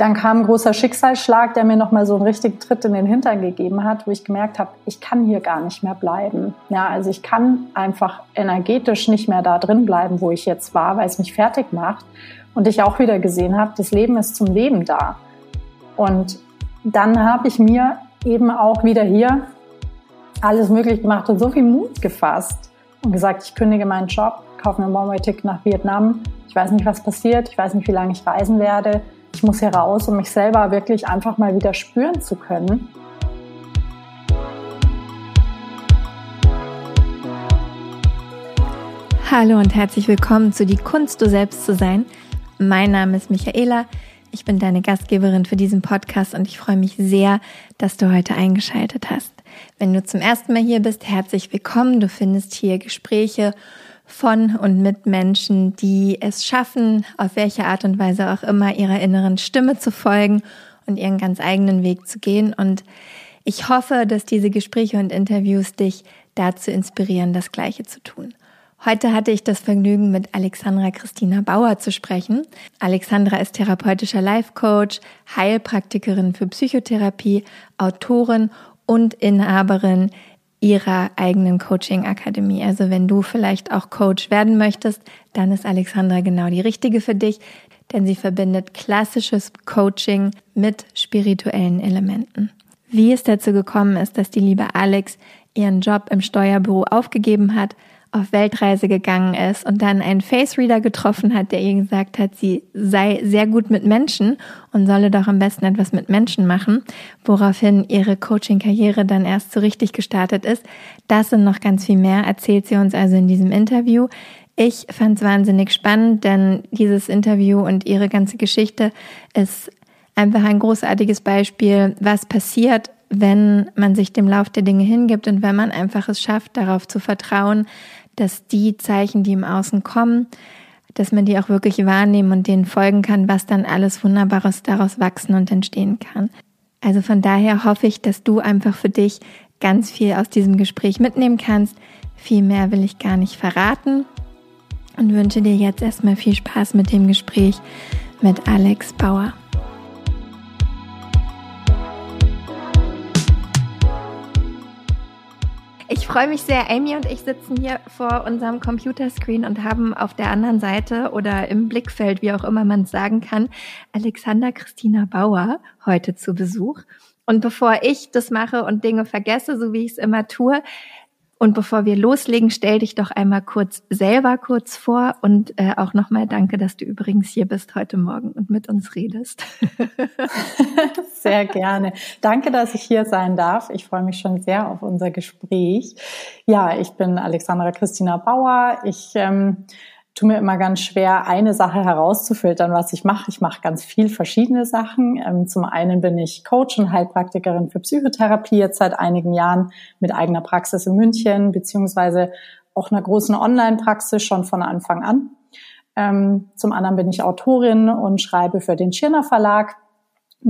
dann kam ein großer Schicksalsschlag, der mir nochmal so einen richtigen Tritt in den Hintern gegeben hat, wo ich gemerkt habe, ich kann hier gar nicht mehr bleiben. Ja, also ich kann einfach energetisch nicht mehr da drin bleiben, wo ich jetzt war, weil es mich fertig macht. Und ich auch wieder gesehen habe, das Leben ist zum Leben da. Und dann habe ich mir eben auch wieder hier alles möglich gemacht und so viel Mut gefasst und gesagt, ich kündige meinen Job, kaufe mir ein One-Way-Ticket nach Vietnam. Ich weiß nicht, was passiert. Ich weiß nicht, wie lange ich reisen werde ich muss hier raus, um mich selber wirklich einfach mal wieder spüren zu können. Hallo und herzlich willkommen zu Die Kunst, du selbst zu sein. Mein Name ist Michaela. Ich bin deine Gastgeberin für diesen Podcast und ich freue mich sehr, dass du heute eingeschaltet hast. Wenn du zum ersten Mal hier bist, herzlich willkommen. Du findest hier Gespräche von und mit Menschen, die es schaffen, auf welche Art und Weise auch immer ihrer inneren Stimme zu folgen und ihren ganz eigenen Weg zu gehen. Und ich hoffe, dass diese Gespräche und Interviews dich dazu inspirieren, das Gleiche zu tun. Heute hatte ich das Vergnügen, mit Alexandra Christina Bauer zu sprechen. Alexandra ist therapeutischer Life Coach, Heilpraktikerin für Psychotherapie, Autorin und Inhaberin ihrer eigenen Coaching-Akademie. Also wenn du vielleicht auch Coach werden möchtest, dann ist Alexandra genau die richtige für dich, denn sie verbindet klassisches Coaching mit spirituellen Elementen. Wie es dazu gekommen ist, dass die liebe Alex ihren Job im Steuerbüro aufgegeben hat auf Weltreise gegangen ist und dann einen Face Reader getroffen hat, der ihr gesagt hat, sie sei sehr gut mit Menschen und solle doch am besten etwas mit Menschen machen, woraufhin ihre Coaching-Karriere dann erst so richtig gestartet ist. Das und noch ganz viel mehr erzählt sie uns also in diesem Interview. Ich fand es wahnsinnig spannend, denn dieses Interview und ihre ganze Geschichte ist einfach ein großartiges Beispiel, was passiert, wenn man sich dem Lauf der Dinge hingibt und wenn man einfach es schafft, darauf zu vertrauen, dass die Zeichen, die im Außen kommen, dass man die auch wirklich wahrnehmen und denen folgen kann, was dann alles Wunderbares daraus wachsen und entstehen kann. Also von daher hoffe ich, dass du einfach für dich ganz viel aus diesem Gespräch mitnehmen kannst. Viel mehr will ich gar nicht verraten und wünsche dir jetzt erstmal viel Spaß mit dem Gespräch mit Alex Bauer. Ich freue mich sehr. Amy und ich sitzen hier vor unserem Computerscreen und haben auf der anderen Seite oder im Blickfeld, wie auch immer man es sagen kann, Alexander Christina Bauer heute zu Besuch. Und bevor ich das mache und Dinge vergesse, so wie ich es immer tue, und bevor wir loslegen, stell dich doch einmal kurz selber kurz vor und äh, auch nochmal danke, dass du übrigens hier bist heute Morgen und mit uns redest. sehr gerne. Danke, dass ich hier sein darf. Ich freue mich schon sehr auf unser Gespräch. Ja, ich bin Alexandra Christina Bauer. Ich ähm, tue mir immer ganz schwer, eine Sache herauszufiltern, was ich mache. Ich mache ganz viel verschiedene Sachen. Ähm, zum einen bin ich Coach und Heilpraktikerin für Psychotherapie jetzt seit einigen Jahren mit eigener Praxis in München, beziehungsweise auch einer großen Online-Praxis schon von Anfang an. Ähm, zum anderen bin ich Autorin und schreibe für den Schirner Verlag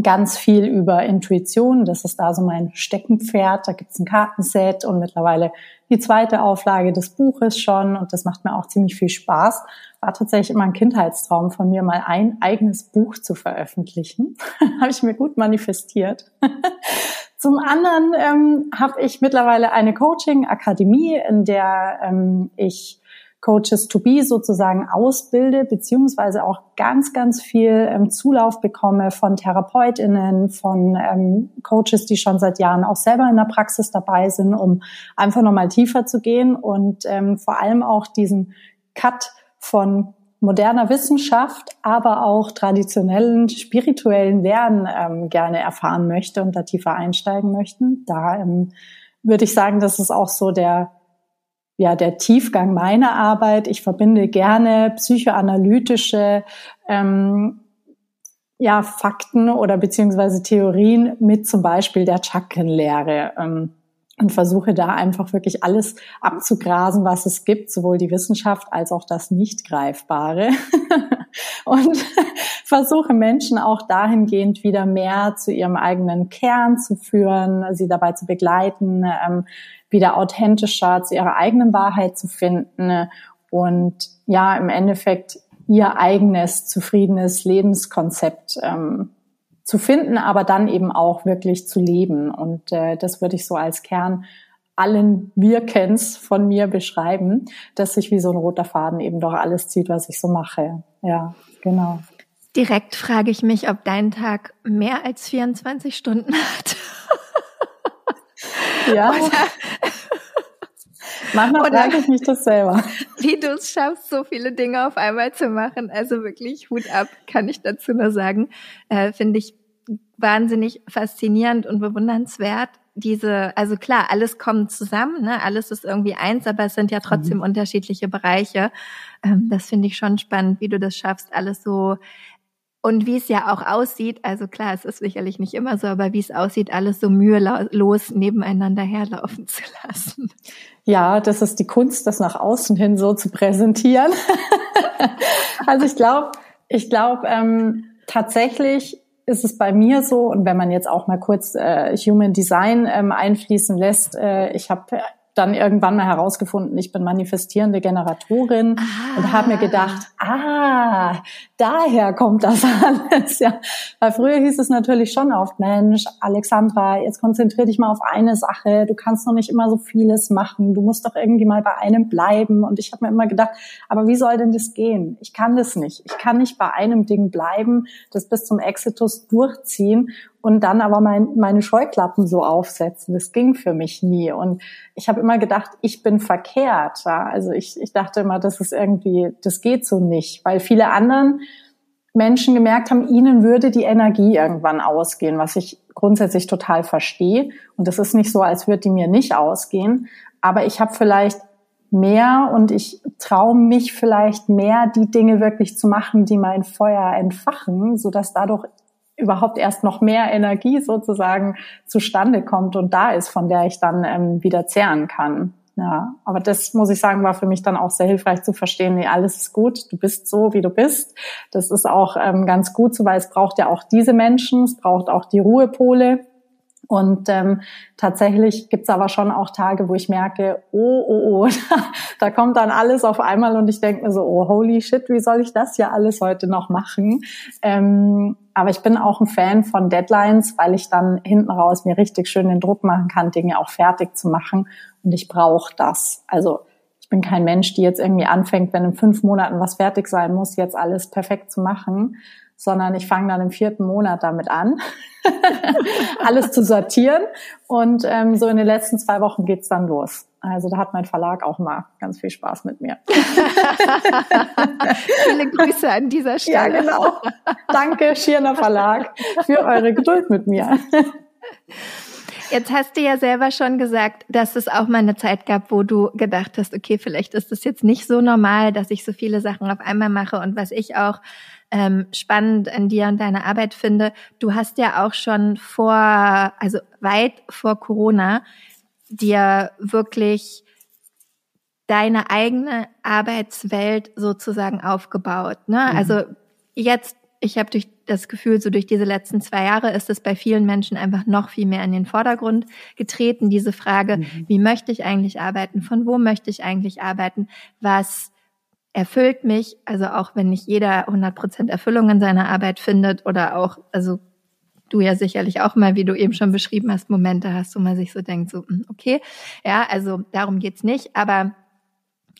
ganz viel über Intuition. Das ist da so mein Steckenpferd. Da gibt's ein Kartenset und mittlerweile die zweite Auflage des Buches schon. Und das macht mir auch ziemlich viel Spaß. War tatsächlich immer ein Kindheitstraum von mir, mal ein eigenes Buch zu veröffentlichen. habe ich mir gut manifestiert. Zum anderen ähm, habe ich mittlerweile eine Coaching-Akademie, in der ähm, ich Coaches to be sozusagen ausbilde, beziehungsweise auch ganz, ganz viel ähm, Zulauf bekomme von TherapeutInnen, von ähm, Coaches, die schon seit Jahren auch selber in der Praxis dabei sind, um einfach nochmal tiefer zu gehen und ähm, vor allem auch diesen Cut von moderner Wissenschaft, aber auch traditionellen spirituellen Lernen ähm, gerne erfahren möchte und da tiefer einsteigen möchten. Da ähm, würde ich sagen, das ist auch so der ja der Tiefgang meiner Arbeit. Ich verbinde gerne psychoanalytische ähm, ja, Fakten oder beziehungsweise Theorien mit zum Beispiel der Chakrenlehre. Ähm, und versuche da einfach wirklich alles abzugrasen, was es gibt, sowohl die Wissenschaft als auch das Nicht-Greifbare. und versuche Menschen auch dahingehend wieder mehr zu ihrem eigenen Kern zu führen, sie dabei zu begleiten, ähm, wieder authentischer zu ihrer eigenen Wahrheit zu finden und ja, im Endeffekt ihr eigenes zufriedenes Lebenskonzept ähm, zu finden, aber dann eben auch wirklich zu leben. Und äh, das würde ich so als Kern allen Wirkens von mir beschreiben, dass sich wie so ein roter Faden eben doch alles zieht, was ich so mache. Ja, genau. Direkt frage ich mich, ob dein Tag mehr als 24 Stunden hat. Ja. Oder, Manchmal Oder frage ich mich das selber. Wie du es schaffst, so viele Dinge auf einmal zu machen. Also wirklich Hut ab, kann ich dazu nur sagen. Äh, Finde ich wahnsinnig faszinierend und bewundernswert. Diese, also klar, alles kommt zusammen, ne? alles ist irgendwie eins, aber es sind ja trotzdem mhm. unterschiedliche Bereiche. Ähm, das finde ich schon spannend, wie du das schaffst, alles so und wie es ja auch aussieht, also klar, es ist sicherlich nicht immer so, aber wie es aussieht, alles so mühelos nebeneinander herlaufen zu lassen. Ja, das ist die Kunst, das nach außen hin so zu präsentieren. also ich glaube, ich glaube ähm, tatsächlich ist es bei mir so, und wenn man jetzt auch mal kurz äh, Human Design ähm, einfließen lässt, äh, ich habe dann irgendwann mal herausgefunden, ich bin manifestierende Generatorin ah. und habe mir gedacht, ah, daher kommt das alles. Ja, weil früher hieß es natürlich schon oft, Mensch, Alexandra, jetzt konzentrier dich mal auf eine Sache. Du kannst noch nicht immer so vieles machen. Du musst doch irgendwie mal bei einem bleiben. Und ich habe mir immer gedacht, aber wie soll denn das gehen? Ich kann das nicht. Ich kann nicht bei einem Ding bleiben, das bis zum Exitus durchziehen und dann aber mein, meine Scheuklappen so aufsetzen. Das ging für mich nie. Und ich habe immer gedacht, ich bin verkehrt. Ja? Also ich, ich dachte immer, das ist irgendwie, das geht so nicht, weil viele anderen Menschen gemerkt haben, ihnen würde die Energie irgendwann ausgehen, was ich grundsätzlich total verstehe. Und das ist nicht so, als würde die mir nicht ausgehen. Aber ich habe vielleicht mehr und ich traue mich vielleicht mehr, die Dinge wirklich zu machen, die mein Feuer entfachen, so dass dadurch überhaupt erst noch mehr Energie sozusagen zustande kommt und da ist, von der ich dann ähm, wieder zehren kann. Ja, aber das muss ich sagen, war für mich dann auch sehr hilfreich zu verstehen, nee, alles ist gut, du bist so, wie du bist. Das ist auch ähm, ganz gut so, weil es braucht ja auch diese Menschen, es braucht auch die Ruhepole, und ähm, tatsächlich gibt's aber schon auch Tage, wo ich merke, oh, oh, oh, da kommt dann alles auf einmal und ich denke mir so, oh, holy shit, wie soll ich das ja alles heute noch machen? Ähm, aber ich bin auch ein Fan von Deadlines, weil ich dann hinten raus mir richtig schön den Druck machen kann, Dinge auch fertig zu machen. Und ich brauche das. Also ich bin kein Mensch, die jetzt irgendwie anfängt, wenn in fünf Monaten was fertig sein muss, jetzt alles perfekt zu machen, sondern ich fange dann im vierten Monat damit an, alles zu sortieren. Und ähm, so in den letzten zwei Wochen geht's dann los. Also da hat mein Verlag auch mal ganz viel Spaß mit mir. Viele Grüße an dieser Stelle. Ja, genau. Danke, Schirner Verlag, für eure Geduld mit mir. Jetzt hast du ja selber schon gesagt, dass es auch mal eine Zeit gab, wo du gedacht hast, okay, vielleicht ist es jetzt nicht so normal, dass ich so viele Sachen auf einmal mache und was ich auch ähm, spannend an dir und deiner Arbeit finde, du hast ja auch schon vor, also weit vor Corona, dir wirklich deine eigene Arbeitswelt sozusagen aufgebaut. Ne? Mhm. Also jetzt, ich habe durch das Gefühl, so durch diese letzten zwei Jahre ist es bei vielen Menschen einfach noch viel mehr in den Vordergrund getreten, diese Frage, mhm. wie möchte ich eigentlich arbeiten, von wo möchte ich eigentlich arbeiten, was erfüllt mich, also auch wenn nicht jeder 100% Erfüllung in seiner Arbeit findet oder auch, also du ja sicherlich auch mal, wie du eben schon beschrieben hast, Momente hast, wo man sich so denkt, so, hm, okay, ja, also darum geht's nicht, aber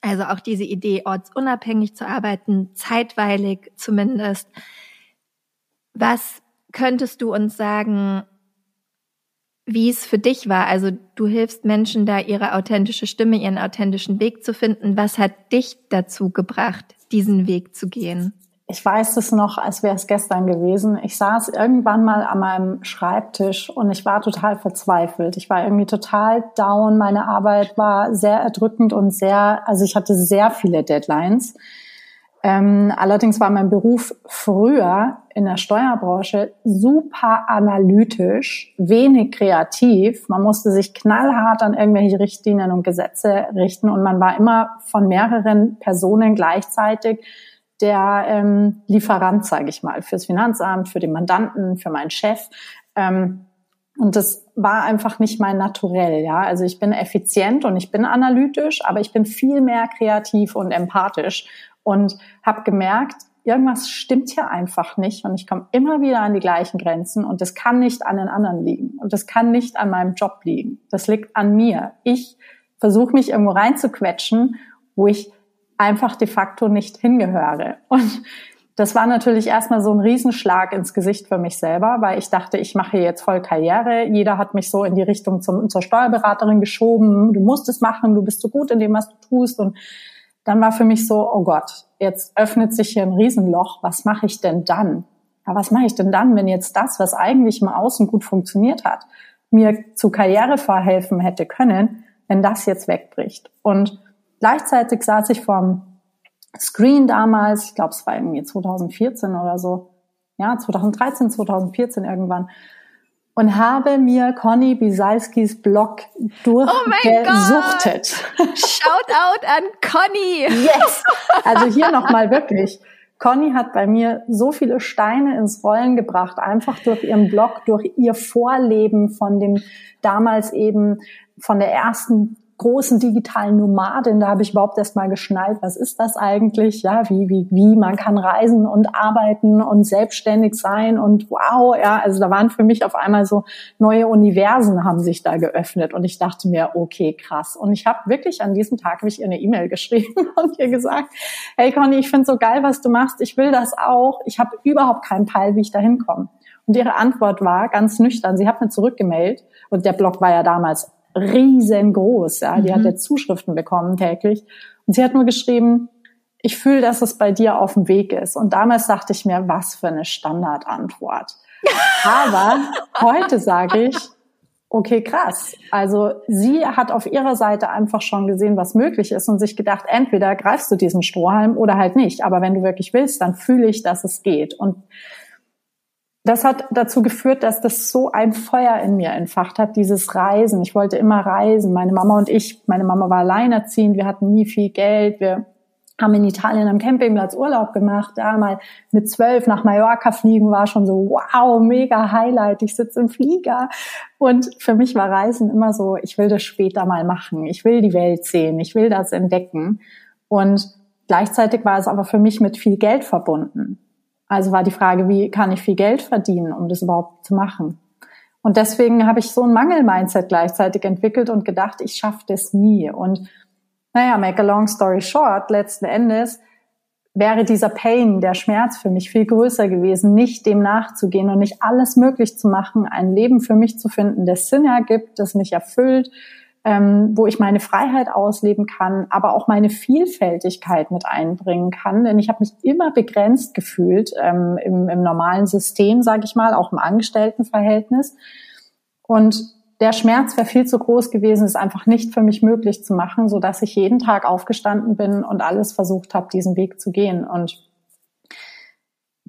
also auch diese Idee, ortsunabhängig zu arbeiten, zeitweilig zumindest. Was könntest du uns sagen, wie es für dich war. Also du hilfst Menschen da, ihre authentische Stimme, ihren authentischen Weg zu finden. Was hat dich dazu gebracht, diesen Weg zu gehen? Ich weiß es noch, als wäre es gestern gewesen. Ich saß irgendwann mal an meinem Schreibtisch und ich war total verzweifelt. Ich war irgendwie total down. Meine Arbeit war sehr erdrückend und sehr, also ich hatte sehr viele Deadlines. Ähm, allerdings war mein Beruf früher in der Steuerbranche super analytisch, wenig kreativ. Man musste sich knallhart an irgendwelche Richtlinien und Gesetze richten und man war immer von mehreren Personen gleichzeitig der ähm, Lieferant, sage ich mal, fürs Finanzamt, für den Mandanten, für meinen Chef. Ähm, und das war einfach nicht mein Naturell, ja. Also ich bin effizient und ich bin analytisch, aber ich bin viel mehr kreativ und empathisch und habe gemerkt, irgendwas stimmt hier einfach nicht und ich komme immer wieder an die gleichen Grenzen und das kann nicht an den anderen liegen und das kann nicht an meinem Job liegen. Das liegt an mir. Ich versuche mich irgendwo reinzuquetschen, wo ich einfach de facto nicht hingehöre. Und das war natürlich erstmal so ein Riesenschlag ins Gesicht für mich selber, weil ich dachte, ich mache jetzt voll Karriere. Jeder hat mich so in die Richtung zum, zur Steuerberaterin geschoben. Du musst es machen, du bist so gut in dem, was du tust. Und dann war für mich so, oh Gott, jetzt öffnet sich hier ein Riesenloch. Was mache ich denn dann? Ja, was mache ich denn dann, wenn jetzt das, was eigentlich im Außen gut funktioniert hat, mir zu Karriere verhelfen hätte können, wenn das jetzt wegbricht? Und gleichzeitig saß ich vorm Screen damals, ich glaube, es war irgendwie 2014 oder so, ja, 2013, 2014 irgendwann, und habe mir Conny Bisalskis Blog durchgesuchtet. Oh Shout out an Conny! Yes! Also hier nochmal wirklich. Conny hat bei mir so viele Steine ins Rollen gebracht, einfach durch ihren Blog, durch ihr Vorleben von dem damals eben von der ersten großen digitalen Nomadin, da habe ich überhaupt erst mal geschnallt, was ist das eigentlich? Ja, wie, wie, wie man kann reisen und arbeiten und selbstständig sein und wow, ja, also da waren für mich auf einmal so neue Universen haben sich da geöffnet und ich dachte mir, okay, krass. Und ich habe wirklich an diesem Tag habe ich ihr eine E-Mail geschrieben und ihr gesagt, hey Conny, ich finde so geil, was du machst, ich will das auch, ich habe überhaupt keinen Peil, wie ich da hinkomme. Und ihre Antwort war ganz nüchtern, sie hat mir zurückgemeldet und der Blog war ja damals riesengroß. Ja, die mhm. hat ja Zuschriften bekommen täglich. Und sie hat nur geschrieben, ich fühle, dass es bei dir auf dem Weg ist. Und damals dachte ich mir, was für eine Standardantwort. Aber heute sage ich, okay, krass. Also sie hat auf ihrer Seite einfach schon gesehen, was möglich ist und sich gedacht, entweder greifst du diesen Strohhalm oder halt nicht. Aber wenn du wirklich willst, dann fühle ich, dass es geht. Und das hat dazu geführt, dass das so ein Feuer in mir entfacht hat, dieses Reisen. Ich wollte immer reisen. Meine Mama und ich, meine Mama war alleinerziehend, wir hatten nie viel Geld, wir haben in Italien am Campingplatz Urlaub gemacht, da mal mit zwölf nach Mallorca fliegen war schon so, wow, mega Highlight, ich sitze im Flieger. Und für mich war Reisen immer so, ich will das später mal machen, ich will die Welt sehen, ich will das entdecken. Und gleichzeitig war es aber für mich mit viel Geld verbunden. Also war die Frage, wie kann ich viel Geld verdienen, um das überhaupt zu machen? Und deswegen habe ich so ein Mangel-Mindset gleichzeitig entwickelt und gedacht, ich schaffe das nie. Und naja, make a long story short, letzten Endes wäre dieser Pain, der Schmerz für mich viel größer gewesen, nicht dem nachzugehen und nicht alles möglich zu machen, ein Leben für mich zu finden, das Sinn ergibt, das mich erfüllt, ähm, wo ich meine Freiheit ausleben kann, aber auch meine Vielfältigkeit mit einbringen kann. Denn ich habe mich immer begrenzt gefühlt ähm, im, im normalen System, sage ich mal, auch im Angestelltenverhältnis. Und der Schmerz wäre viel zu groß gewesen, es einfach nicht für mich möglich zu machen, so dass ich jeden Tag aufgestanden bin und alles versucht habe, diesen Weg zu gehen. Und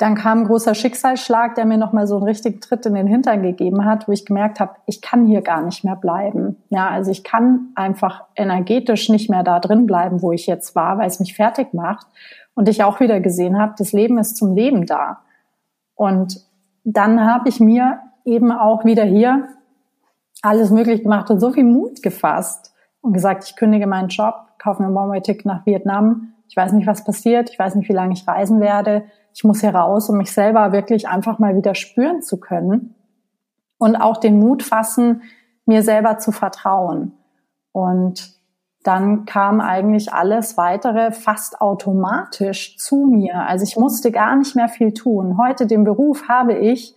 dann kam ein großer Schicksalsschlag, der mir nochmal so einen richtigen Tritt in den Hintern gegeben hat, wo ich gemerkt habe, ich kann hier gar nicht mehr bleiben. Ja, also ich kann einfach energetisch nicht mehr da drin bleiben, wo ich jetzt war, weil es mich fertig macht. Und ich auch wieder gesehen habe, das Leben ist zum Leben da. Und dann habe ich mir eben auch wieder hier alles möglich gemacht und so viel Mut gefasst und gesagt, ich kündige meinen Job, kaufe mir ein One-Way-Ticket nach Vietnam. Ich weiß nicht, was passiert. Ich weiß nicht, wie lange ich reisen werde ich muss heraus, um mich selber wirklich einfach mal wieder spüren zu können und auch den Mut fassen, mir selber zu vertrauen. Und dann kam eigentlich alles weitere fast automatisch zu mir. Also ich musste gar nicht mehr viel tun. Heute den Beruf habe ich,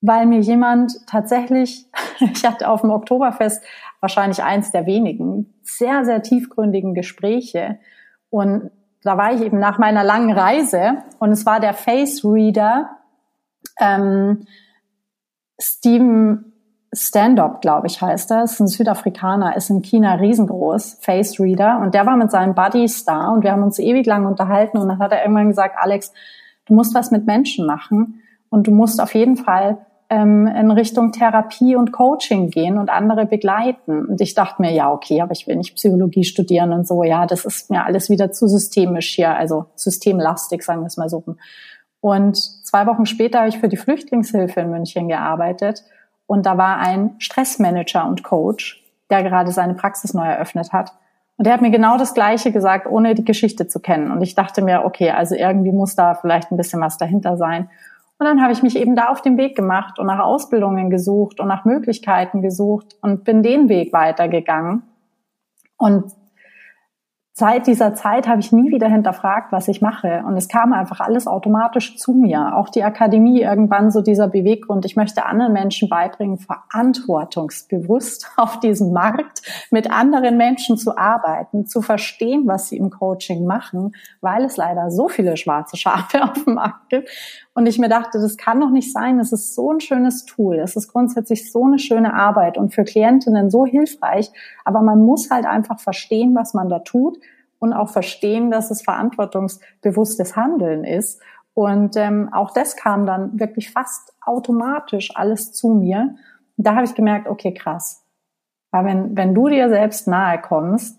weil mir jemand tatsächlich, ich hatte auf dem Oktoberfest wahrscheinlich eins der wenigen sehr, sehr tiefgründigen Gespräche und da war ich eben nach meiner langen Reise und es war der Face Reader ähm, Steven Stand-up, glaube ich, heißt das. Ein Südafrikaner, ist in China riesengroß, Face Reader. Und der war mit seinen Buddies da und wir haben uns ewig lang unterhalten und dann hat er irgendwann gesagt, Alex, du musst was mit Menschen machen und du musst auf jeden Fall ähm, in Richtung Therapie und Coaching gehen und andere begleiten. Und ich dachte mir, ja, okay, aber ich will nicht Psychologie studieren und so. Ja, das ist mir alles wieder zu systemisch hier, also systemlastig, sagen wir es mal so. Und zwei Wochen später habe ich für die Flüchtlingshilfe in München gearbeitet. Und da war ein Stressmanager und Coach, der gerade seine Praxis neu eröffnet hat. Und der hat mir genau das Gleiche gesagt, ohne die Geschichte zu kennen. Und ich dachte mir, okay, also irgendwie muss da vielleicht ein bisschen was dahinter sein. Und dann habe ich mich eben da auf den Weg gemacht und nach Ausbildungen gesucht und nach Möglichkeiten gesucht und bin den Weg weitergegangen. Und seit dieser Zeit habe ich nie wieder hinterfragt, was ich mache. Und es kam einfach alles automatisch zu mir. Auch die Akademie irgendwann so dieser Beweggrund. Ich möchte anderen Menschen beibringen, verantwortungsbewusst auf diesem Markt mit anderen Menschen zu arbeiten, zu verstehen, was sie im Coaching machen, weil es leider so viele schwarze Schafe auf dem Markt gibt. Und ich mir dachte, das kann doch nicht sein. Es ist so ein schönes Tool. Es ist grundsätzlich so eine schöne Arbeit und für Klientinnen so hilfreich. Aber man muss halt einfach verstehen, was man da tut und auch verstehen, dass es verantwortungsbewusstes Handeln ist. Und ähm, auch das kam dann wirklich fast automatisch alles zu mir. Und da habe ich gemerkt, okay, krass. Weil wenn, wenn du dir selbst nahe kommst,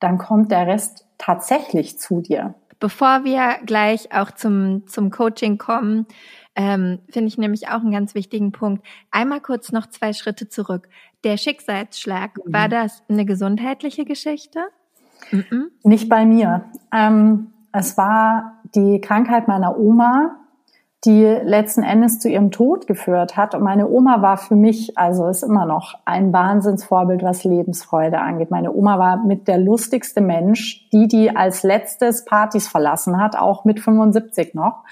dann kommt der Rest tatsächlich zu dir. Bevor wir gleich auch zum, zum Coaching kommen, ähm, finde ich nämlich auch einen ganz wichtigen Punkt. Einmal kurz noch zwei Schritte zurück. Der Schicksalsschlag, mhm. war das eine gesundheitliche Geschichte? Mhm. Nicht bei mir. Ähm, es war die Krankheit meiner Oma, die letzten Endes zu ihrem Tod geführt hat. Und meine Oma war für mich, also ist immer noch ein Wahnsinnsvorbild, was Lebensfreude angeht. Meine Oma war mit der lustigste Mensch, die, die als letztes Partys verlassen hat, auch mit 75 noch.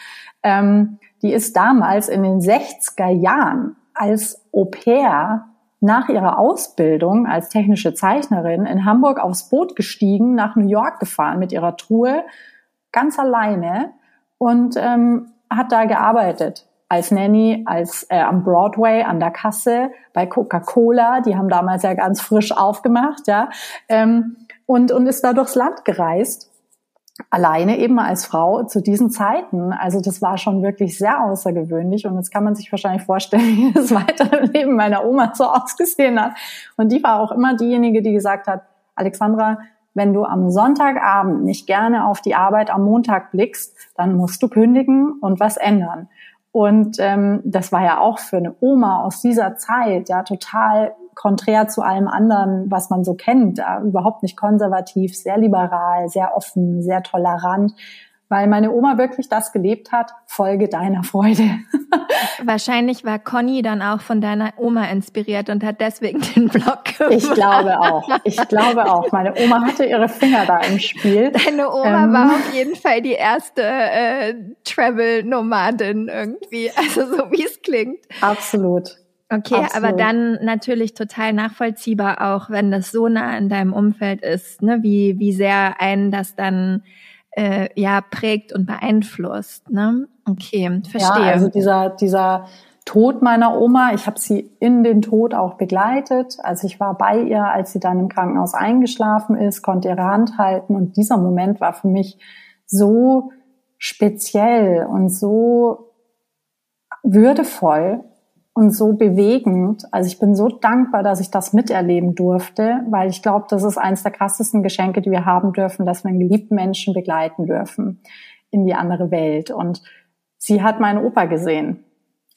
Ähm, die ist damals in den 60er Jahren als Au pair nach ihrer Ausbildung als technische Zeichnerin in Hamburg aufs Boot gestiegen, nach New York gefahren mit ihrer Truhe, ganz alleine und ähm, hat da gearbeitet als Nanny, als äh, am Broadway an der Kasse bei Coca-Cola. Die haben damals ja ganz frisch aufgemacht, ja, ähm, und und ist da durchs Land gereist. Alleine eben als Frau zu diesen Zeiten. Also das war schon wirklich sehr außergewöhnlich. Und jetzt kann man sich wahrscheinlich vorstellen, wie das weitere Leben meiner Oma so ausgesehen hat. Und die war auch immer diejenige, die gesagt hat, Alexandra, wenn du am Sonntagabend nicht gerne auf die Arbeit am Montag blickst, dann musst du kündigen und was ändern. Und ähm, das war ja auch für eine Oma aus dieser Zeit ja total konträr zu allem anderen, was man so kennt. Überhaupt nicht konservativ, sehr liberal, sehr offen, sehr tolerant weil meine Oma wirklich das gelebt hat, Folge deiner Freude. Wahrscheinlich war Conny dann auch von deiner Oma inspiriert und hat deswegen den Blog gemacht. Ich glaube auch. Ich glaube auch. Meine Oma hatte ihre Finger da im Spiel. Deine Oma ähm, war auf jeden Fall die erste äh, Travel-Nomadin irgendwie. Also so wie es klingt. Absolut. Okay, Absolut. aber dann natürlich total nachvollziehbar auch, wenn das so nah in deinem Umfeld ist, ne, wie, wie sehr einen das dann äh, ja prägt und beeinflusst. Ne? Okay, verstehe. Ja, also dieser, dieser Tod meiner Oma, ich habe sie in den Tod auch begleitet. Also ich war bei ihr, als sie dann im Krankenhaus eingeschlafen ist, konnte ihre Hand halten und dieser Moment war für mich so speziell und so würdevoll und so bewegend. Also ich bin so dankbar, dass ich das miterleben durfte, weil ich glaube, das ist eines der krassesten Geschenke, die wir haben dürfen, dass wir einen geliebten Menschen begleiten dürfen in die andere Welt. Und sie hat meinen Opa gesehen,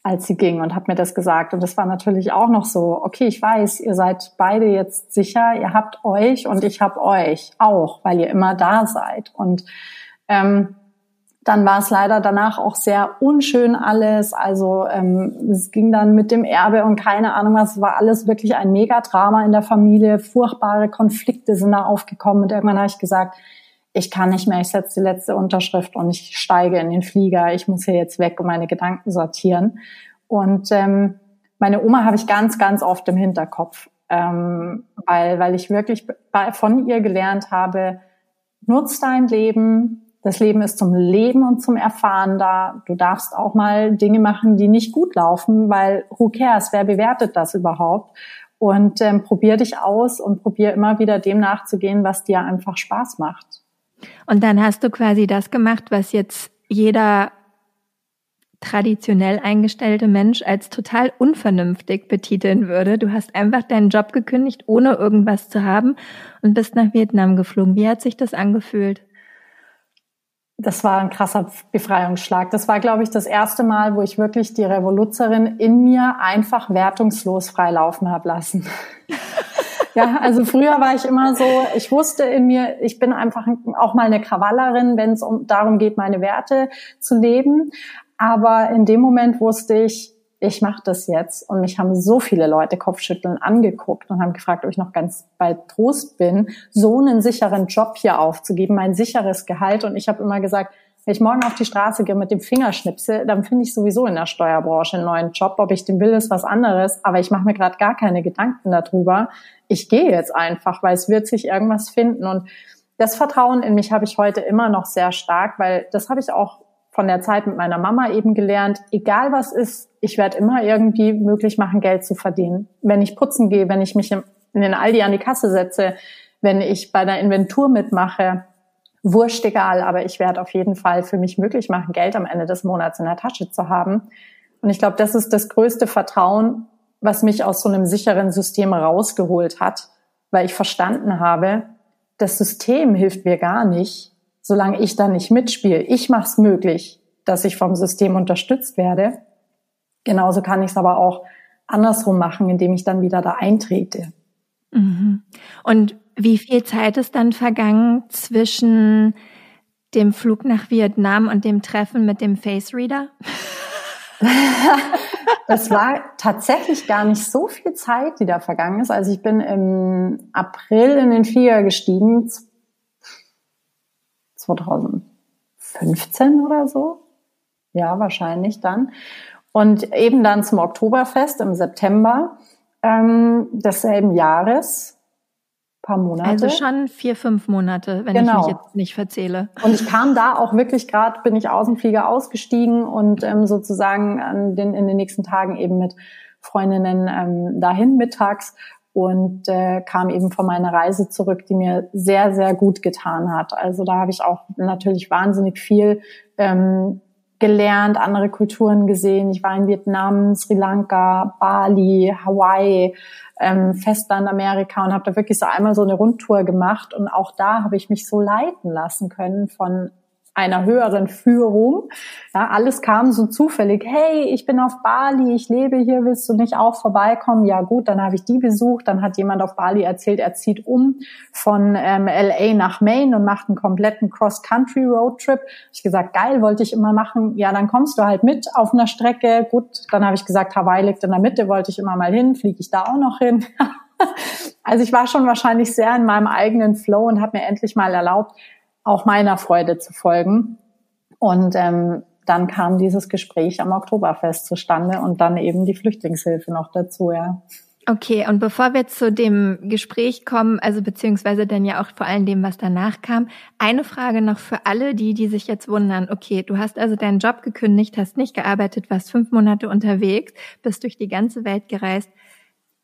als sie ging und hat mir das gesagt. Und das war natürlich auch noch so, okay, ich weiß, ihr seid beide jetzt sicher, ihr habt euch und ich hab euch auch, weil ihr immer da seid. Und ähm, dann war es leider danach auch sehr unschön alles. Also ähm, es ging dann mit dem Erbe und keine Ahnung was. Es war alles wirklich ein Megadrama in der Familie. Furchtbare Konflikte sind da aufgekommen. Und irgendwann habe ich gesagt, ich kann nicht mehr, ich setze die letzte Unterschrift und ich steige in den Flieger. Ich muss hier jetzt weg und meine Gedanken sortieren. Und ähm, meine Oma habe ich ganz, ganz oft im Hinterkopf, ähm, weil, weil ich wirklich von ihr gelernt habe, nutz dein Leben, das Leben ist zum Leben und zum Erfahren da. Du darfst auch mal Dinge machen, die nicht gut laufen, weil who cares? Wer bewertet das überhaupt? Und ähm, probier dich aus und probier immer wieder dem nachzugehen, was dir einfach Spaß macht. Und dann hast du quasi das gemacht, was jetzt jeder traditionell eingestellte Mensch als total unvernünftig betiteln würde. Du hast einfach deinen Job gekündigt, ohne irgendwas zu haben und bist nach Vietnam geflogen. Wie hat sich das angefühlt? Das war ein krasser Befreiungsschlag. Das war, glaube ich, das erste Mal, wo ich wirklich die Revoluzerin in mir einfach wertungslos freilaufen habe lassen. Ja, also früher war ich immer so, ich wusste in mir, ich bin einfach auch mal eine Krawallerin, wenn es um, darum geht, meine Werte zu leben. Aber in dem Moment wusste ich, ich mache das jetzt. Und mich haben so viele Leute Kopfschütteln angeguckt und haben gefragt, ob ich noch ganz bei Trost bin, so einen sicheren Job hier aufzugeben, mein sicheres Gehalt. Und ich habe immer gesagt, wenn ich morgen auf die Straße gehe mit dem Fingerschnipsel, dann finde ich sowieso in der Steuerbranche einen neuen Job. Ob ich den will, ist was anderes. Aber ich mache mir gerade gar keine Gedanken darüber. Ich gehe jetzt einfach, weil es wird sich irgendwas finden. Und das Vertrauen in mich habe ich heute immer noch sehr stark, weil das habe ich auch von der Zeit mit meiner Mama eben gelernt. Egal was ist, ich werde immer irgendwie möglich machen, Geld zu verdienen. Wenn ich putzen gehe, wenn ich mich in den Aldi an die Kasse setze, wenn ich bei der Inventur mitmache, wurscht egal, aber ich werde auf jeden Fall für mich möglich machen, Geld am Ende des Monats in der Tasche zu haben. Und ich glaube, das ist das größte Vertrauen, was mich aus so einem sicheren System rausgeholt hat, weil ich verstanden habe, das System hilft mir gar nicht, solange ich da nicht mitspiele. Ich mache es möglich, dass ich vom System unterstützt werde. Genauso kann ich es aber auch andersrum machen, indem ich dann wieder da eintrete. Mhm. Und wie viel Zeit ist dann vergangen zwischen dem Flug nach Vietnam und dem Treffen mit dem Face Reader? das war tatsächlich gar nicht so viel Zeit, die da vergangen ist. Also ich bin im April in den Flieger gestiegen, 2015 oder so. Ja, wahrscheinlich dann. Und eben dann zum Oktoberfest im September ähm, desselben Jahres paar Monate. Also schon vier, fünf Monate, wenn genau. ich mich jetzt nicht verzähle. Und ich kam da auch wirklich gerade, bin ich aus dem Flieger ausgestiegen und ähm, sozusagen an den, in den nächsten Tagen eben mit Freundinnen ähm, dahin mittags und äh, kam eben von meiner Reise zurück, die mir sehr, sehr gut getan hat. Also da habe ich auch natürlich wahnsinnig viel ähm, gelernt, andere Kulturen gesehen. Ich war in Vietnam, Sri Lanka, Bali, Hawaii, ähm, Festland Amerika und habe da wirklich so einmal so eine Rundtour gemacht. Und auch da habe ich mich so leiten lassen können von einer höheren Führung. Ja, alles kam so zufällig. Hey, ich bin auf Bali, ich lebe hier, willst du nicht auch vorbeikommen? Ja gut, dann habe ich die besucht. Dann hat jemand auf Bali erzählt, er zieht um von ähm, LA nach Maine und macht einen kompletten Cross-Country-Roadtrip. Ich gesagt, geil, wollte ich immer machen. Ja, dann kommst du halt mit auf einer Strecke. Gut, dann habe ich gesagt, Hawaii liegt in der Mitte, wollte ich immer mal hin, fliege ich da auch noch hin. also ich war schon wahrscheinlich sehr in meinem eigenen Flow und habe mir endlich mal erlaubt, auch meiner Freude zu folgen. Und ähm, dann kam dieses Gespräch am Oktoberfest zustande und dann eben die Flüchtlingshilfe noch dazu, ja. Okay, und bevor wir zu dem Gespräch kommen, also beziehungsweise dann ja auch vor allem dem, was danach kam, eine Frage noch für alle, die, die sich jetzt wundern. Okay, du hast also deinen Job gekündigt, hast nicht gearbeitet, warst fünf Monate unterwegs, bist durch die ganze Welt gereist,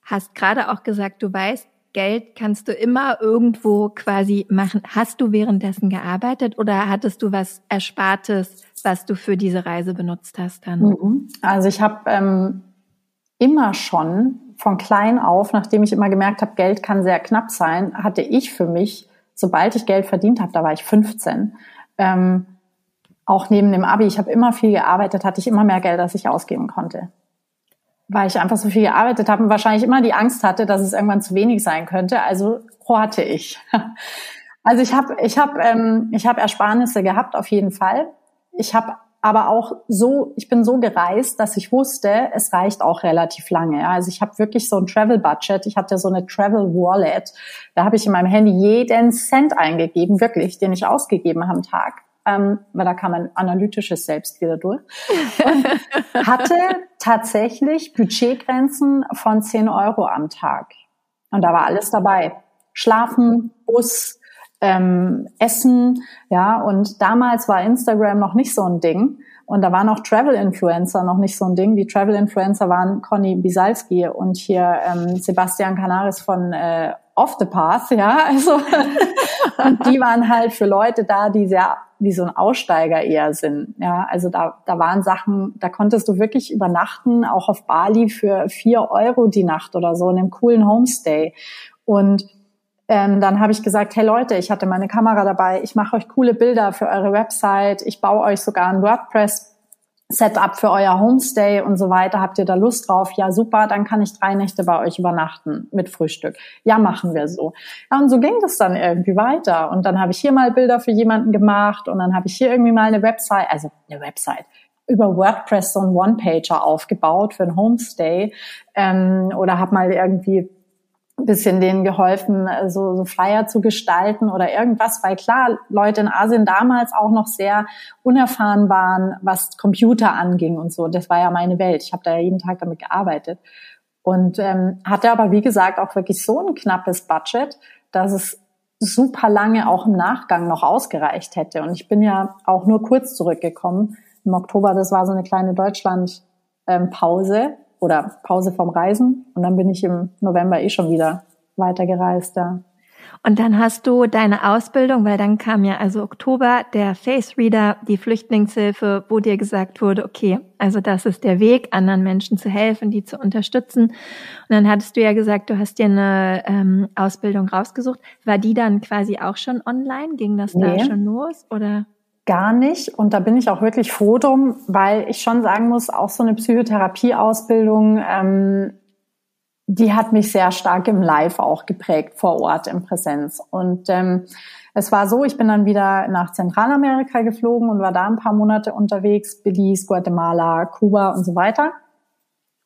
hast gerade auch gesagt, du weißt, Geld kannst du immer irgendwo quasi machen. Hast du währenddessen gearbeitet oder hattest du was Erspartes, was du für diese Reise benutzt hast dann? Mhm. Also ich habe ähm, immer schon von klein auf, nachdem ich immer gemerkt habe, Geld kann sehr knapp sein, hatte ich für mich, sobald ich Geld verdient habe, da war ich 15, ähm, auch neben dem Abi, ich habe immer viel gearbeitet, hatte ich immer mehr Geld, als ich ausgeben konnte weil ich einfach so viel gearbeitet habe und wahrscheinlich immer die Angst hatte, dass es irgendwann zu wenig sein könnte. Also horte ich. Also ich habe ich hab, ähm, ich hab Ersparnisse gehabt auf jeden Fall. Ich habe aber auch so, ich bin so gereist, dass ich wusste, es reicht auch relativ lange. Also ich habe wirklich so ein Travel Budget. Ich hatte so eine Travel Wallet. Da habe ich in meinem Handy jeden Cent eingegeben, wirklich, den ich ausgegeben habe am Tag ähm, weil da kam ein analytisches Selbst wieder durch. Und hatte tatsächlich Budgetgrenzen von 10 Euro am Tag. Und da war alles dabei. Schlafen, Bus, ähm, Essen, ja. Und damals war Instagram noch nicht so ein Ding. Und da waren auch Travel-Influencer noch nicht so ein Ding. Die Travel-Influencer waren Conny Bisalski und hier ähm, Sebastian Canaris von äh, Off the Path, ja. Also und die waren halt für Leute da, die sehr wie so ein Aussteiger eher sind. Ja, also da, da waren Sachen, da konntest du wirklich übernachten, auch auf Bali für vier Euro die Nacht oder so in einem coolen Homestay. Und ähm, dann habe ich gesagt, hey Leute, ich hatte meine Kamera dabei, ich mache euch coole Bilder für eure Website, ich baue euch sogar ein WordPress Setup für euer Homestay und so weiter. Habt ihr da Lust drauf? Ja, super, dann kann ich drei Nächte bei euch übernachten mit Frühstück. Ja, machen wir so. Ja, und so ging das dann irgendwie weiter. Und dann habe ich hier mal Bilder für jemanden gemacht und dann habe ich hier irgendwie mal eine Website, also eine Website, über WordPress so einen One-Pager aufgebaut für ein Homestay ähm, oder habe mal irgendwie ein bisschen denen geholfen, so, so Flyer zu gestalten oder irgendwas, weil klar, Leute in Asien damals auch noch sehr unerfahren waren, was Computer anging und so. Das war ja meine Welt. Ich habe da ja jeden Tag damit gearbeitet. Und ähm, hatte aber, wie gesagt, auch wirklich so ein knappes Budget, dass es super lange auch im Nachgang noch ausgereicht hätte. Und ich bin ja auch nur kurz zurückgekommen im Oktober. Das war so eine kleine Deutschland-Pause. Ähm, oder Pause vom Reisen. Und dann bin ich im November eh schon wieder weitergereist, ja. Und dann hast du deine Ausbildung, weil dann kam ja also Oktober der Face Reader, die Flüchtlingshilfe, wo dir gesagt wurde, okay, also das ist der Weg, anderen Menschen zu helfen, die zu unterstützen. Und dann hattest du ja gesagt, du hast dir eine ähm, Ausbildung rausgesucht. War die dann quasi auch schon online? Ging das nee. da schon los oder? Gar nicht. Und da bin ich auch wirklich froh drum, weil ich schon sagen muss, auch so eine Psychotherapieausbildung, ähm, die hat mich sehr stark im Live auch geprägt, vor Ort, in Präsenz. Und ähm, es war so, ich bin dann wieder nach Zentralamerika geflogen und war da ein paar Monate unterwegs, Belize, Guatemala, Kuba und so weiter.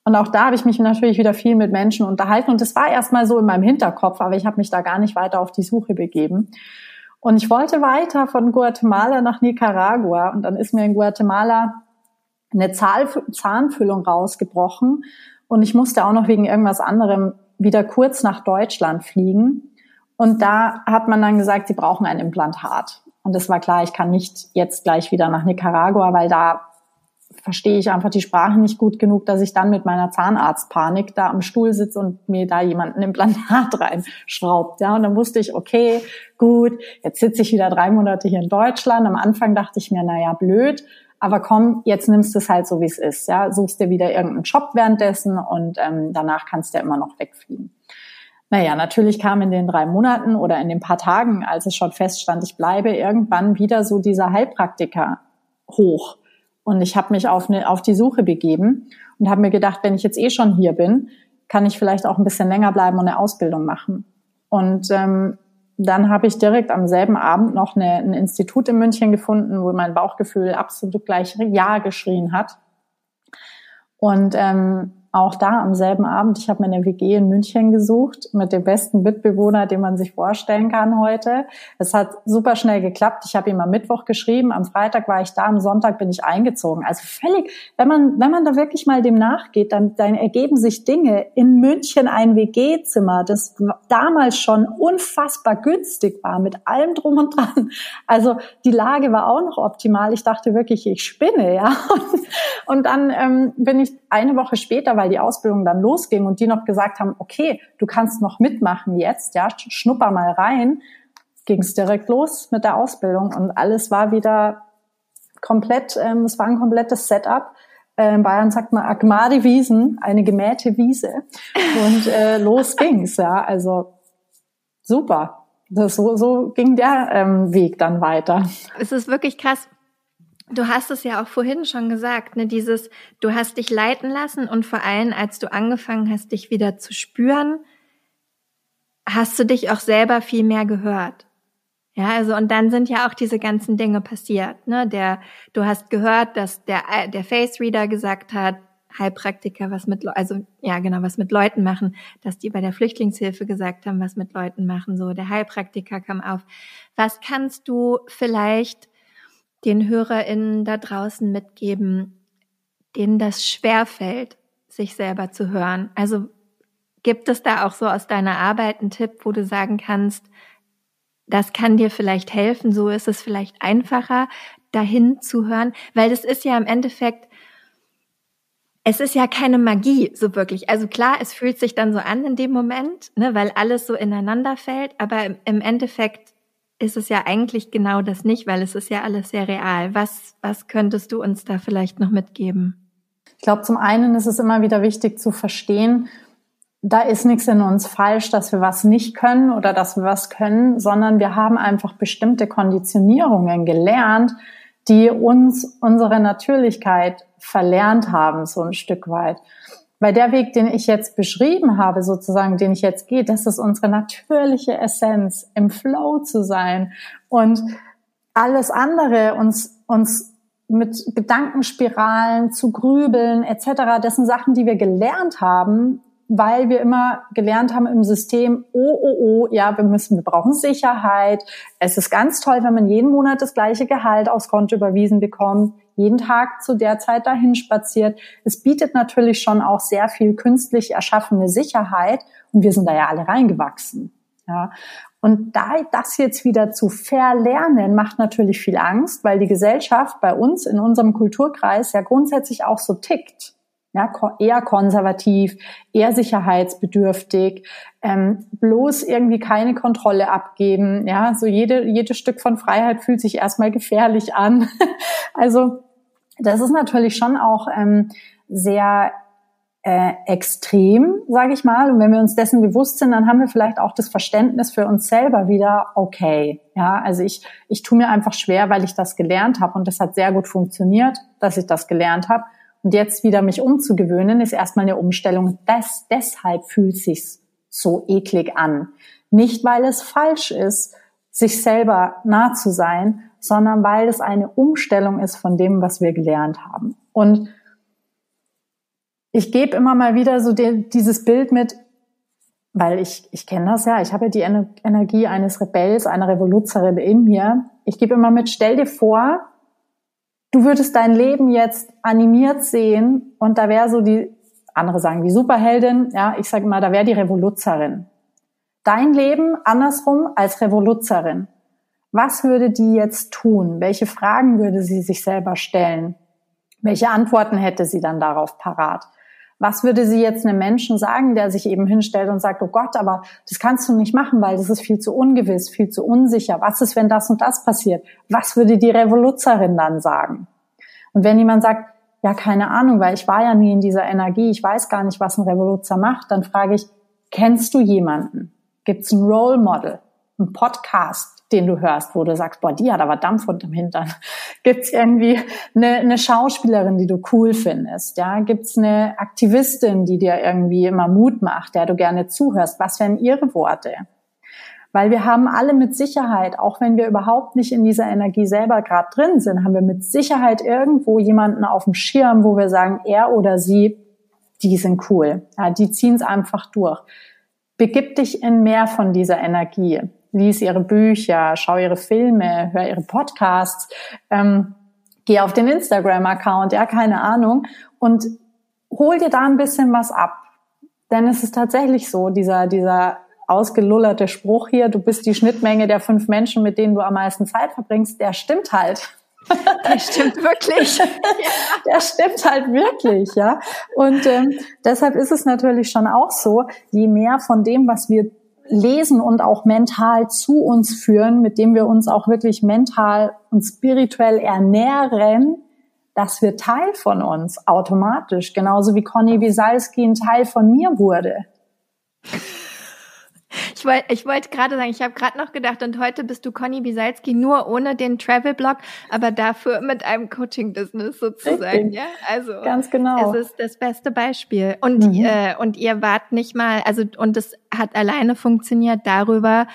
Und auch da habe ich mich natürlich wieder viel mit Menschen unterhalten. Und das war erstmal so in meinem Hinterkopf, aber ich habe mich da gar nicht weiter auf die Suche begeben. Und ich wollte weiter von Guatemala nach Nicaragua und dann ist mir in Guatemala eine Zahnfüllung rausgebrochen und ich musste auch noch wegen irgendwas anderem wieder kurz nach Deutschland fliegen. Und da hat man dann gesagt, sie brauchen ein Implantat. Und es war klar, ich kann nicht jetzt gleich wieder nach Nicaragua, weil da verstehe ich einfach die Sprache nicht gut genug, dass ich dann mit meiner Zahnarztpanik da am Stuhl sitze und mir da jemand ein Implantat reinschraubt. Ja, und dann wusste ich, okay, gut, jetzt sitze ich wieder drei Monate hier in Deutschland. Am Anfang dachte ich mir, naja, blöd, aber komm, jetzt nimmst du es halt so, wie es ist. Ja, suchst dir wieder irgendeinen Job währenddessen und ähm, danach kannst du ja immer noch wegfliegen. Naja, natürlich kam in den drei Monaten oder in den paar Tagen, als es schon feststand, ich bleibe, irgendwann wieder so dieser Heilpraktiker hoch. Und ich habe mich auf, eine, auf die Suche begeben und habe mir gedacht, wenn ich jetzt eh schon hier bin, kann ich vielleicht auch ein bisschen länger bleiben und eine Ausbildung machen. Und ähm, dann habe ich direkt am selben Abend noch eine, ein Institut in München gefunden, wo mein Bauchgefühl absolut gleich Ja geschrien hat. Und ähm, auch da am selben Abend, ich habe mir eine WG in München gesucht mit dem besten Mitbewohner, den man sich vorstellen kann heute. Es hat super schnell geklappt. Ich habe ihm am Mittwoch geschrieben, am Freitag war ich da, am Sonntag bin ich eingezogen. Also völlig, wenn man wenn man da wirklich mal dem nachgeht, dann, dann ergeben sich Dinge. In München ein WG-Zimmer, das damals schon unfassbar günstig war mit allem drum und dran. Also die Lage war auch noch optimal. Ich dachte wirklich, ich spinne, ja. Und, und dann ähm, bin ich eine Woche später weil die Ausbildung dann losging und die noch gesagt haben, okay, du kannst noch mitmachen jetzt, ja, schnupper mal rein, ging es direkt los mit der Ausbildung und alles war wieder komplett, ähm, es war ein komplettes Setup. Äh, in Bayern sagt man Agmade Wiesen, eine gemähte Wiese. Und äh, los ging's, ja. Also super. Das, so, so ging der ähm, Weg dann weiter. Es ist wirklich krass. Du hast es ja auch vorhin schon gesagt, ne, dieses, du hast dich leiten lassen und vor allem, als du angefangen hast, dich wieder zu spüren, hast du dich auch selber viel mehr gehört. Ja, also und dann sind ja auch diese ganzen Dinge passiert. Ne? Der, du hast gehört, dass der der Face Reader gesagt hat, Heilpraktiker was mit also ja genau was mit Leuten machen, dass die bei der Flüchtlingshilfe gesagt haben, was mit Leuten machen. So der Heilpraktiker kam auf. Was kannst du vielleicht den HörerInnen da draußen mitgeben, denen das schwerfällt, sich selber zu hören? Also gibt es da auch so aus deiner Arbeit einen Tipp, wo du sagen kannst, das kann dir vielleicht helfen, so ist es vielleicht einfacher, dahin zu hören, weil das ist ja im Endeffekt, es ist ja keine Magie so wirklich. Also klar, es fühlt sich dann so an in dem Moment, ne, weil alles so ineinander fällt, aber im Endeffekt ist es ja eigentlich genau das nicht, weil es ist ja alles sehr real. Was, was könntest du uns da vielleicht noch mitgeben? Ich glaube, zum einen ist es immer wieder wichtig zu verstehen, da ist nichts in uns falsch, dass wir was nicht können oder dass wir was können, sondern wir haben einfach bestimmte Konditionierungen gelernt, die uns unsere Natürlichkeit verlernt haben, so ein Stück weit. Weil der Weg, den ich jetzt beschrieben habe, sozusagen, den ich jetzt gehe, das ist unsere natürliche Essenz, im Flow zu sein und alles andere uns, uns mit Gedankenspiralen zu grübeln etc. Das sind Sachen, die wir gelernt haben, weil wir immer gelernt haben im System, oh, oh, oh, ja, wir müssen, wir brauchen Sicherheit. Es ist ganz toll, wenn man jeden Monat das gleiche Gehalt aufs Konto überwiesen bekommt, jeden Tag zu der Zeit dahin spaziert. Es bietet natürlich schon auch sehr viel künstlich erschaffene Sicherheit und wir sind da ja alle reingewachsen. Ja. Und da das jetzt wieder zu verlernen, macht natürlich viel Angst, weil die Gesellschaft bei uns in unserem Kulturkreis ja grundsätzlich auch so tickt. Ja, eher konservativ, eher sicherheitsbedürftig, ähm, bloß irgendwie keine Kontrolle abgeben. Ja, so jede, jedes Stück von Freiheit fühlt sich erstmal gefährlich an. also das ist natürlich schon auch ähm, sehr äh, extrem, sage ich mal. Und wenn wir uns dessen bewusst sind, dann haben wir vielleicht auch das Verständnis für uns selber wieder, okay. Ja, also ich, ich tue mir einfach schwer, weil ich das gelernt habe und das hat sehr gut funktioniert, dass ich das gelernt habe. Und jetzt wieder mich umzugewöhnen, ist erstmal eine Umstellung. Das, deshalb fühlt sich's so eklig an. Nicht, weil es falsch ist, sich selber nah zu sein, sondern weil es eine Umstellung ist von dem, was wir gelernt haben. Und ich gebe immer mal wieder so die, dieses Bild mit, weil ich, ich kenne das ja, ich habe ja die Energie eines Rebells, einer Revoluzerin in mir. Ich gebe immer mit, stell dir vor, du würdest dein Leben jetzt animiert sehen und da wäre so die, andere sagen die Superheldin, ja, ich sage mal, da wäre die Revoluzerin. Dein Leben andersrum als Revoluzerin. Was würde die jetzt tun? Welche Fragen würde sie sich selber stellen? Welche Antworten hätte sie dann darauf parat? Was würde sie jetzt einem Menschen sagen, der sich eben hinstellt und sagt, oh Gott, aber das kannst du nicht machen, weil das ist viel zu ungewiss, viel zu unsicher. Was ist, wenn das und das passiert? Was würde die Revoluzerin dann sagen? Und wenn jemand sagt, ja, keine Ahnung, weil ich war ja nie in dieser Energie, ich weiß gar nicht, was ein Revoluzer macht, dann frage ich, kennst du jemanden? Gibt es ein Role Model, ein Podcast, den du hörst, wo du sagst, boah, die hat aber Dampf unterm Hintern. Gibt's irgendwie eine, eine Schauspielerin, die du cool findest? Ja, gibt's eine Aktivistin, die dir irgendwie immer Mut macht, der du gerne zuhörst? Was wären ihre Worte? Weil wir haben alle mit Sicherheit, auch wenn wir überhaupt nicht in dieser Energie selber gerade drin sind, haben wir mit Sicherheit irgendwo jemanden auf dem Schirm, wo wir sagen, er oder sie, die sind cool. Ja, die ziehen es einfach durch. Begib dich in mehr von dieser Energie lies ihre Bücher, schau ihre Filme, hör ihre Podcasts, ähm, geh auf den Instagram-Account, ja, keine Ahnung, und hol dir da ein bisschen was ab. Denn es ist tatsächlich so, dieser, dieser ausgelullerte Spruch hier, du bist die Schnittmenge der fünf Menschen, mit denen du am meisten Zeit verbringst, der stimmt halt. Der stimmt wirklich. Der stimmt halt wirklich, ja. Und ähm, deshalb ist es natürlich schon auch so, je mehr von dem, was wir lesen und auch mental zu uns führen, mit dem wir uns auch wirklich mental und spirituell ernähren, das wird Teil von uns automatisch, genauso wie Conny Wiesalski ein Teil von mir wurde. Ich wollte ich wollte gerade sagen, ich habe gerade noch gedacht, und heute bist du Conny Bisalski nur ohne den Travel-Blog, aber dafür mit einem Coaching-Business sozusagen, Richtig. ja? Also ganz genau. Es ist das beste Beispiel. Und mhm. äh, und ihr wart nicht mal, also und es hat alleine funktioniert darüber,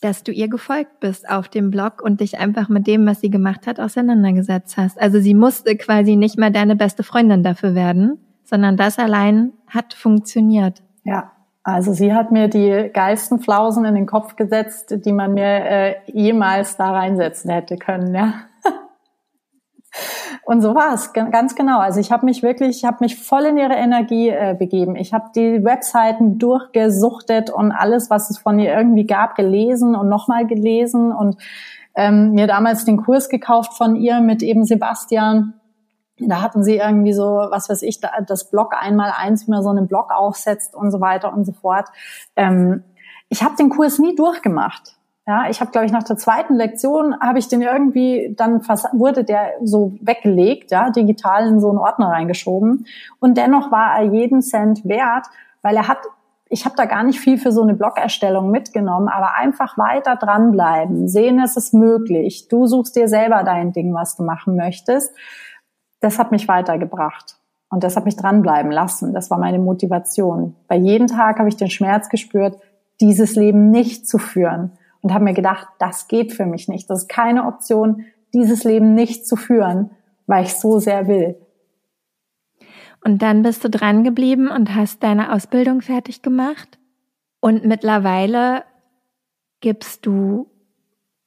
dass du ihr gefolgt bist auf dem Blog und dich einfach mit dem, was sie gemacht hat, auseinandergesetzt hast. Also sie musste quasi nicht mal deine beste Freundin dafür werden, sondern das allein hat funktioniert. Ja, also sie hat mir die geilsten Flausen in den Kopf gesetzt, die man mir äh, jemals da reinsetzen hätte können, ja. Und so war es, ganz genau. Also ich habe mich wirklich, ich habe mich voll in ihre Energie äh, begeben. Ich habe die Webseiten durchgesuchtet und alles, was es von ihr irgendwie gab, gelesen und nochmal gelesen und ähm, mir damals den Kurs gekauft von ihr mit eben Sebastian da hatten sie irgendwie so, was weiß ich, das Blog einmal eins, wie man so einen Blog aufsetzt und so weiter und so fort. Ähm, ich habe den Kurs nie durchgemacht. Ja, ich habe, glaube ich, nach der zweiten Lektion habe ich den irgendwie, dann wurde der so weggelegt, ja, digital in so einen Ordner reingeschoben. Und dennoch war er jeden Cent wert, weil er hat ich habe da gar nicht viel für so eine Blogerstellung mitgenommen, aber einfach weiter dranbleiben, sehen, es ist möglich. Du suchst dir selber dein Ding, was du machen möchtest. Das hat mich weitergebracht. Und das hat mich dranbleiben lassen. Das war meine Motivation. Bei jedem Tag habe ich den Schmerz gespürt, dieses Leben nicht zu führen. Und habe mir gedacht, das geht für mich nicht. Das ist keine Option, dieses Leben nicht zu führen, weil ich so sehr will. Und dann bist du dran geblieben und hast deine Ausbildung fertig gemacht. Und mittlerweile gibst du,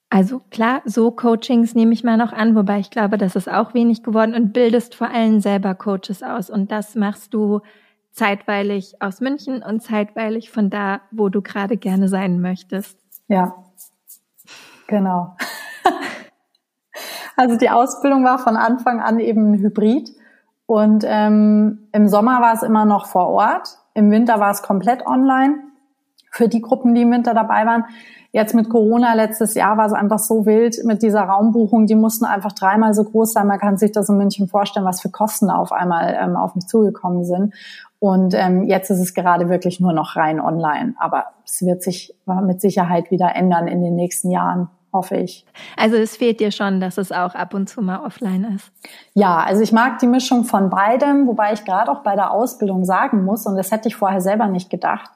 also klar, so Coachings nehme ich mal noch an, wobei ich glaube, das ist auch wenig geworden und bildest vor allem selber Coaches aus. Und das machst du zeitweilig aus München und zeitweilig von da, wo du gerade gerne sein möchtest. Ja, genau. Also die Ausbildung war von Anfang an eben ein Hybrid. Und ähm, im Sommer war es immer noch vor Ort, im Winter war es komplett online für die Gruppen, die im Winter dabei waren. Jetzt mit Corona letztes Jahr war es einfach so wild mit dieser Raumbuchung. Die mussten einfach dreimal so groß sein. Man kann sich das in München vorstellen, was für Kosten auf einmal ähm, auf mich zugekommen sind. Und ähm, jetzt ist es gerade wirklich nur noch rein online. Aber es wird sich mit Sicherheit wieder ändern in den nächsten Jahren hoffe ich. Also es fehlt dir schon, dass es auch ab und zu mal offline ist. Ja, also ich mag die Mischung von beidem, wobei ich gerade auch bei der Ausbildung sagen muss, und das hätte ich vorher selber nicht gedacht,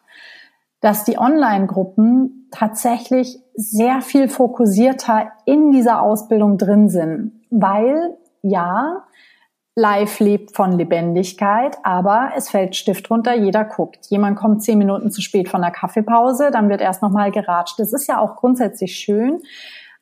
dass die Online-Gruppen tatsächlich sehr viel fokussierter in dieser Ausbildung drin sind, weil ja, Live lebt von Lebendigkeit, aber es fällt Stift runter, jeder guckt. Jemand kommt zehn Minuten zu spät von der Kaffeepause, dann wird erst nochmal geratscht. Das ist ja auch grundsätzlich schön,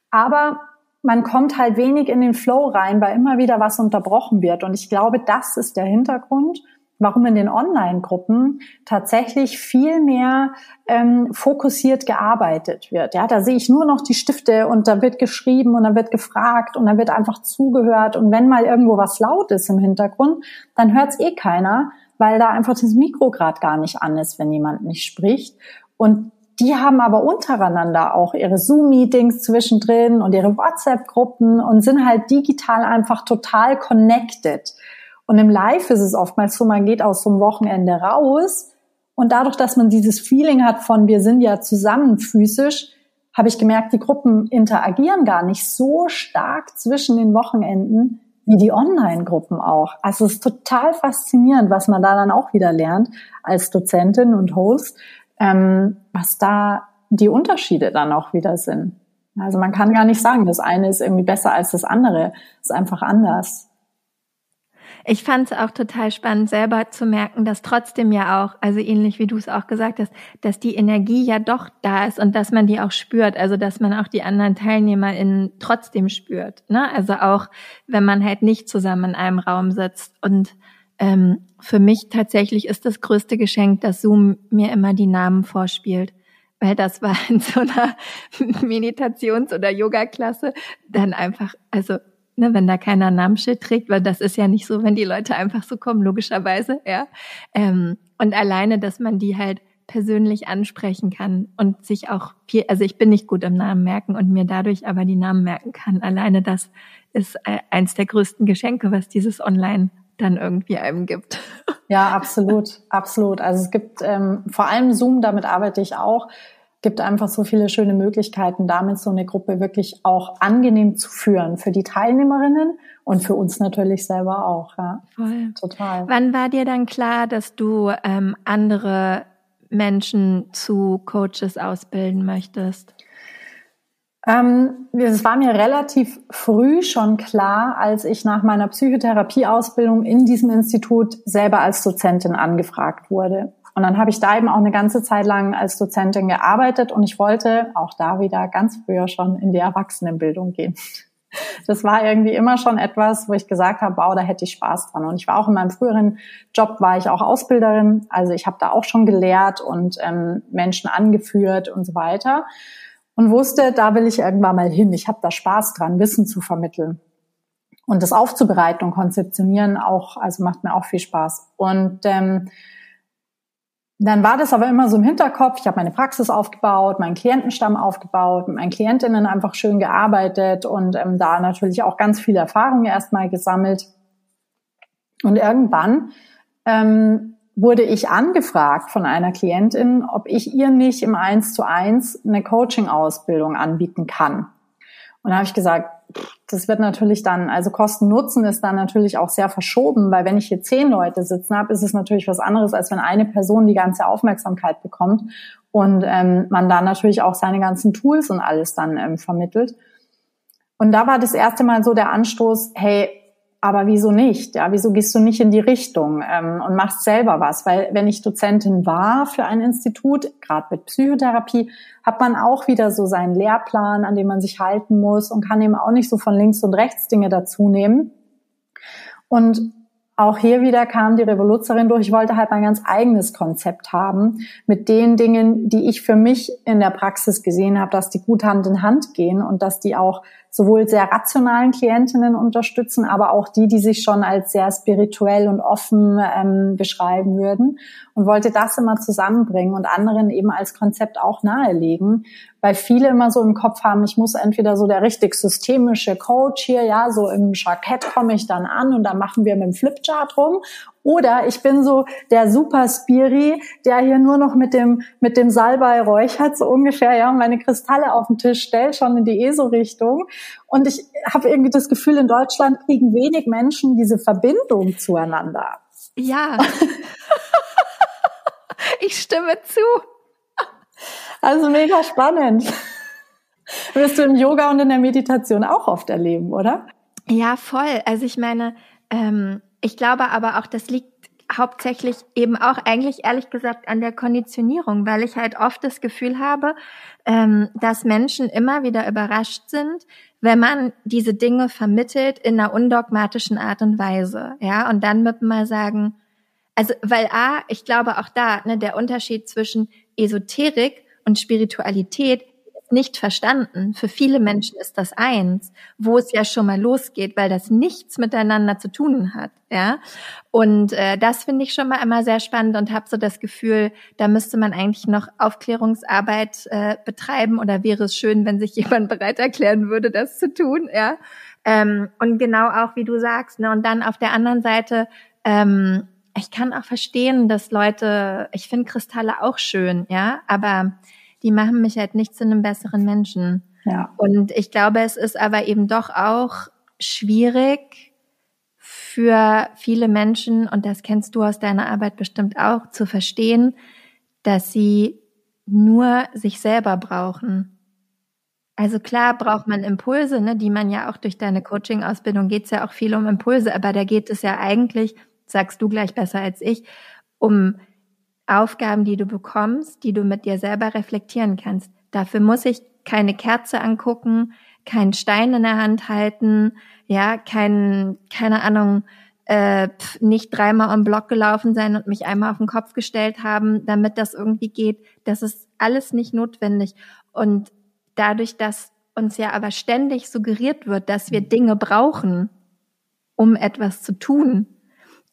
aber man kommt halt wenig in den Flow rein, weil immer wieder was unterbrochen wird. Und ich glaube, das ist der Hintergrund warum in den Online-Gruppen tatsächlich viel mehr ähm, fokussiert gearbeitet wird. Ja, da sehe ich nur noch die Stifte und da wird geschrieben und da wird gefragt und da wird einfach zugehört. Und wenn mal irgendwo was laut ist im Hintergrund, dann hört es eh keiner, weil da einfach das Mikro gerade gar nicht an ist, wenn jemand nicht spricht. Und die haben aber untereinander auch ihre Zoom-Meetings zwischendrin und ihre WhatsApp-Gruppen und sind halt digital einfach total connected. Und im Live ist es oftmals so, man geht aus so einem Wochenende raus und dadurch, dass man dieses Feeling hat von wir sind ja zusammen physisch, habe ich gemerkt, die Gruppen interagieren gar nicht so stark zwischen den Wochenenden wie die Online-Gruppen auch. Also es ist total faszinierend, was man da dann auch wieder lernt als Dozentin und Host, ähm, was da die Unterschiede dann auch wieder sind. Also man kann gar nicht sagen, das eine ist irgendwie besser als das andere. Es ist einfach anders. Ich fand es auch total spannend, selber zu merken, dass trotzdem ja auch, also ähnlich wie du es auch gesagt hast, dass die Energie ja doch da ist und dass man die auch spürt, also dass man auch die anderen TeilnehmerInnen trotzdem spürt. Ne? Also auch, wenn man halt nicht zusammen in einem Raum sitzt. Und ähm, für mich tatsächlich ist das größte Geschenk, dass Zoom mir immer die Namen vorspielt weil das war in so einer Meditations- oder Yoga-Klasse dann einfach, also ne, wenn da keiner ein Namensschild trägt, weil das ist ja nicht so, wenn die Leute einfach so kommen, logischerweise, ja. Ähm, und alleine, dass man die halt persönlich ansprechen kann und sich auch viel, also ich bin nicht gut im Namen merken und mir dadurch aber die Namen merken kann. Alleine das ist äh, eins der größten Geschenke, was dieses Online dann irgendwie einem gibt. Ja, absolut, absolut. Also es gibt ähm, vor allem Zoom, damit arbeite ich auch gibt einfach so viele schöne Möglichkeiten, damit so eine Gruppe wirklich auch angenehm zu führen für die Teilnehmerinnen und für uns natürlich selber auch. Ja. Voll. Total. Wann war dir dann klar, dass du ähm, andere Menschen zu Coaches ausbilden möchtest? Ähm, es war mir relativ früh schon klar, als ich nach meiner Psychotherapieausbildung in diesem Institut selber als Dozentin angefragt wurde. Und dann habe ich da eben auch eine ganze Zeit lang als Dozentin gearbeitet und ich wollte auch da wieder ganz früher schon in die Erwachsenenbildung gehen. Das war irgendwie immer schon etwas, wo ich gesagt habe, wow, da hätte ich Spaß dran. Und ich war auch in meinem früheren Job, war ich auch Ausbilderin. Also ich habe da auch schon gelehrt und ähm, Menschen angeführt und so weiter. Und wusste, da will ich irgendwann mal hin. Ich habe da Spaß dran, Wissen zu vermitteln. Und das aufzubereiten und konzeptionieren auch, also macht mir auch viel Spaß. Und ähm, dann war das aber immer so im Hinterkopf. Ich habe meine Praxis aufgebaut, meinen Klientenstamm aufgebaut, mit meinen Klientinnen einfach schön gearbeitet und ähm, da natürlich auch ganz viel Erfahrung erstmal gesammelt. Und irgendwann ähm, wurde ich angefragt von einer Klientin, ob ich ihr nicht im Eins zu eins eine Coaching-Ausbildung anbieten kann. Und da habe ich gesagt, das wird natürlich dann, also Kosten-Nutzen ist dann natürlich auch sehr verschoben, weil wenn ich hier zehn Leute sitzen habe, ist es natürlich was anderes, als wenn eine Person die ganze Aufmerksamkeit bekommt und ähm, man da natürlich auch seine ganzen Tools und alles dann ähm, vermittelt. Und da war das erste Mal so der Anstoß, hey, aber wieso nicht? Ja, wieso gehst du nicht in die Richtung ähm, und machst selber was? Weil wenn ich Dozentin war für ein Institut, gerade mit Psychotherapie, hat man auch wieder so seinen Lehrplan, an dem man sich halten muss und kann eben auch nicht so von links und rechts Dinge dazu nehmen. Und auch hier wieder kam die Revoluzerin durch. Ich wollte halt mein ganz eigenes Konzept haben mit den Dingen, die ich für mich in der Praxis gesehen habe, dass die gut Hand in Hand gehen und dass die auch sowohl sehr rationalen Klientinnen unterstützen, aber auch die, die sich schon als sehr spirituell und offen ähm, beschreiben würden und wollte das immer zusammenbringen und anderen eben als Konzept auch nahelegen, weil viele immer so im Kopf haben, ich muss entweder so der richtig systemische Coach hier, ja, so im Jackett komme ich dann an und dann machen wir mit dem Flipchart rum oder ich bin so der Super Spiri, der hier nur noch mit dem, mit dem Salbei räuchert, so ungefähr, ja, meine Kristalle auf den Tisch stellt, schon in die ESO-Richtung. Und ich habe irgendwie das Gefühl, in Deutschland kriegen wenig Menschen diese Verbindung zueinander. Ja. ich stimme zu. Also mega spannend. Wirst du im Yoga und in der Meditation auch oft erleben, oder? Ja, voll. Also ich meine, ähm, ich glaube aber auch, das liegt hauptsächlich eben auch eigentlich ehrlich gesagt an der Konditionierung, weil ich halt oft das Gefühl habe, ähm, dass Menschen immer wieder überrascht sind, wenn man diese Dinge vermittelt in einer undogmatischen Art und Weise, ja, und dann mit mal sagen, also weil a, ich glaube auch da, ne, der Unterschied zwischen Esoterik und Spiritualität nicht verstanden. Für viele Menschen ist das eins, wo es ja schon mal losgeht, weil das nichts miteinander zu tun hat, ja. Und äh, das finde ich schon mal immer sehr spannend und habe so das Gefühl, da müsste man eigentlich noch Aufklärungsarbeit äh, betreiben oder wäre es schön, wenn sich jemand bereit erklären würde, das zu tun, ja. Ähm, und genau auch wie du sagst, ne. Und dann auf der anderen Seite ähm, ich kann auch verstehen, dass Leute, ich finde Kristalle auch schön, ja, aber die machen mich halt nicht zu einem besseren Menschen. Ja. Und ich glaube, es ist aber eben doch auch schwierig für viele Menschen, und das kennst du aus deiner Arbeit bestimmt auch, zu verstehen, dass sie nur sich selber brauchen. Also klar braucht man Impulse, ne, die man ja auch durch deine Coaching-Ausbildung geht es ja auch viel um Impulse, aber da geht es ja eigentlich, sagst du gleich besser als ich, um Aufgaben, die du bekommst, die du mit dir selber reflektieren kannst. Dafür muss ich keine Kerze angucken, keinen Stein in der Hand halten, ja, kein, keine Ahnung, äh, nicht dreimal am Block gelaufen sein und mich einmal auf den Kopf gestellt haben, damit das irgendwie geht. Das ist alles nicht notwendig. Und dadurch, dass uns ja aber ständig suggeriert wird, dass wir Dinge brauchen, um etwas zu tun,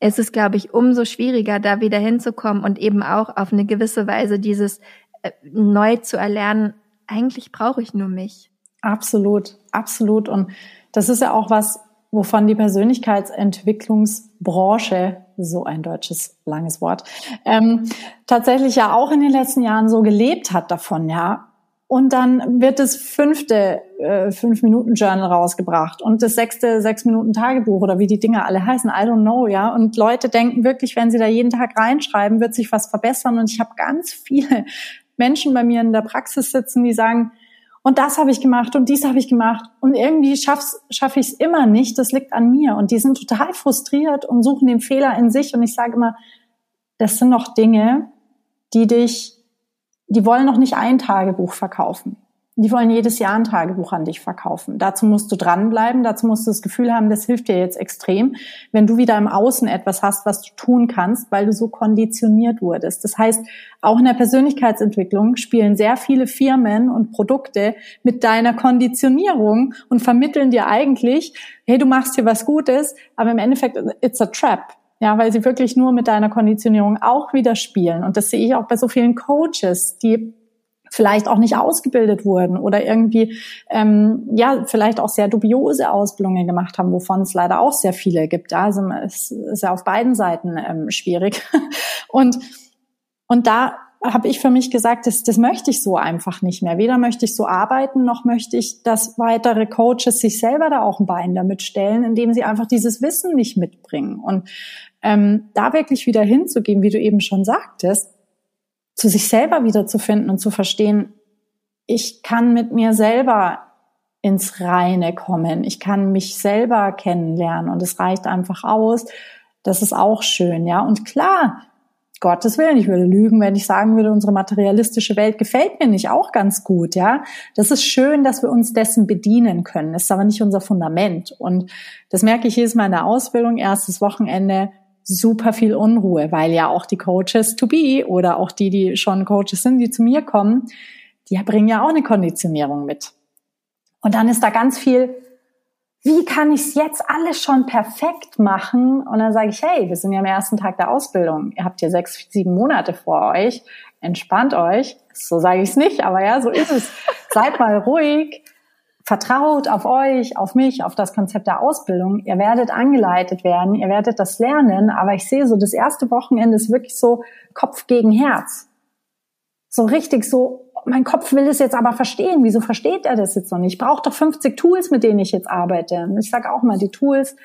es ist, glaube ich, umso schwieriger, da wieder hinzukommen und eben auch auf eine gewisse Weise dieses äh, neu zu erlernen, eigentlich brauche ich nur mich. Absolut, absolut. Und das ist ja auch was, wovon die Persönlichkeitsentwicklungsbranche, so ein deutsches langes Wort, ähm, tatsächlich ja auch in den letzten Jahren so gelebt hat davon, ja, und dann wird das fünfte äh, fünf Minuten Journal rausgebracht und das sechste sechs Minuten Tagebuch oder wie die Dinge alle heißen, I don't know, ja. Und Leute denken wirklich, wenn sie da jeden Tag reinschreiben, wird sich was verbessern. Und ich habe ganz viele Menschen bei mir in der Praxis sitzen, die sagen, und das habe ich gemacht und dies habe ich gemacht und irgendwie schaffe schaff ich es immer nicht. Das liegt an mir und die sind total frustriert und suchen den Fehler in sich. Und ich sage immer, das sind noch Dinge, die dich die wollen noch nicht ein Tagebuch verkaufen. Die wollen jedes Jahr ein Tagebuch an dich verkaufen. Dazu musst du dranbleiben, dazu musst du das Gefühl haben, das hilft dir jetzt extrem, wenn du wieder im Außen etwas hast, was du tun kannst, weil du so konditioniert wurdest. Das heißt, auch in der Persönlichkeitsentwicklung spielen sehr viele Firmen und Produkte mit deiner Konditionierung und vermitteln dir eigentlich, hey, du machst hier was Gutes, aber im Endeffekt, it's a trap. Ja, weil sie wirklich nur mit deiner Konditionierung auch wieder spielen. Und das sehe ich auch bei so vielen Coaches, die vielleicht auch nicht ausgebildet wurden oder irgendwie ähm, ja vielleicht auch sehr dubiose Ausbildungen gemacht haben, wovon es leider auch sehr viele gibt. Ja, also es ist ja auf beiden Seiten ähm, schwierig und und da habe ich für mich gesagt, das, das möchte ich so einfach nicht mehr. Weder möchte ich so arbeiten, noch möchte ich, dass weitere Coaches sich selber da auch ein Bein damit stellen, indem sie einfach dieses Wissen nicht mitbringen. Und ähm, da wirklich wieder hinzugehen, wie du eben schon sagtest, zu sich selber wiederzufinden und zu verstehen, ich kann mit mir selber ins Reine kommen. Ich kann mich selber kennenlernen und es reicht einfach aus. Das ist auch schön, ja. Und klar, Gottes Willen, ich würde lügen, wenn ich sagen würde, unsere materialistische Welt gefällt mir nicht auch ganz gut, ja. Das ist schön, dass wir uns dessen bedienen können. Das ist aber nicht unser Fundament. Und das merke ich jedes Mal in der Ausbildung, erstes Wochenende, super viel Unruhe, weil ja auch die Coaches to be oder auch die, die schon Coaches sind, die zu mir kommen, die bringen ja auch eine Konditionierung mit. Und dann ist da ganz viel, wie kann ich es jetzt alles schon perfekt machen? Und dann sage ich, hey, wir sind ja am ersten Tag der Ausbildung. Ihr habt hier sechs, sieben Monate vor euch. Entspannt euch. So sage ich es nicht, aber ja, so ist es. Seid mal ruhig. Vertraut auf euch, auf mich, auf das Konzept der Ausbildung. Ihr werdet angeleitet werden, ihr werdet das lernen, aber ich sehe so, das erste Wochenende ist wirklich so Kopf gegen Herz. So richtig so, mein Kopf will es jetzt aber verstehen. Wieso versteht er das jetzt noch nicht? Ich brauche doch 50 Tools, mit denen ich jetzt arbeite. Ich sage auch mal, die Tools,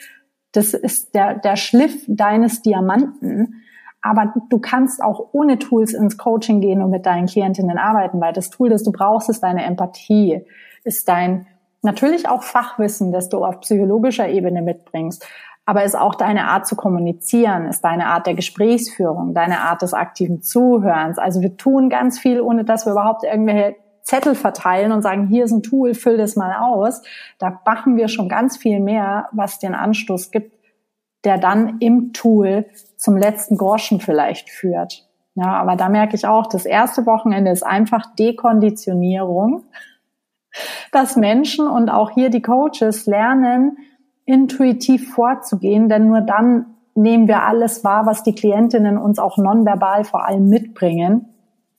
das ist der, der Schliff deines Diamanten. Aber du kannst auch ohne Tools ins Coaching gehen und mit deinen Klientinnen arbeiten, weil das Tool, das du brauchst, ist deine Empathie, ist dein natürlich auch Fachwissen, das du auf psychologischer Ebene mitbringst aber ist auch deine Art zu kommunizieren, ist deine Art der Gesprächsführung, deine Art des aktiven Zuhörens. Also wir tun ganz viel, ohne dass wir überhaupt irgendwelche Zettel verteilen und sagen, hier ist ein Tool, füll das mal aus. Da machen wir schon ganz viel mehr, was den Anstoß gibt, der dann im Tool zum letzten Groschen vielleicht führt. Ja, aber da merke ich auch, das erste Wochenende ist einfach Dekonditionierung, dass Menschen und auch hier die Coaches lernen, intuitiv vorzugehen, denn nur dann nehmen wir alles wahr, was die Klientinnen uns auch nonverbal vor allem mitbringen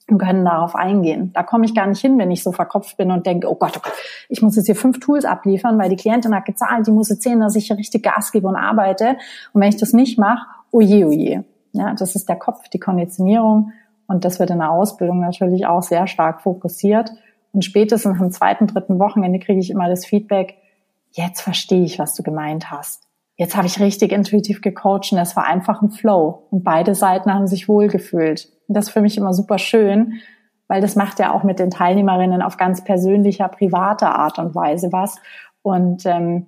und können darauf eingehen. Da komme ich gar nicht hin, wenn ich so verkopft bin und denke, oh Gott, oh Gott, ich muss jetzt hier fünf Tools abliefern, weil die Klientin hat gezahlt, die muss jetzt sehen, dass ich hier richtig Gas gebe und arbeite. Und wenn ich das nicht mache, oje, oje. Ja, das ist der Kopf, die Konditionierung. Und das wird in der Ausbildung natürlich auch sehr stark fokussiert. Und spätestens am zweiten, dritten Wochenende kriege ich immer das Feedback, jetzt verstehe ich, was du gemeint hast. Jetzt habe ich richtig intuitiv gecoacht und es war einfach ein Flow. Und beide Seiten haben sich wohlgefühlt. Und das ist für mich immer super schön, weil das macht ja auch mit den Teilnehmerinnen auf ganz persönlicher, privater Art und Weise was. Und ähm,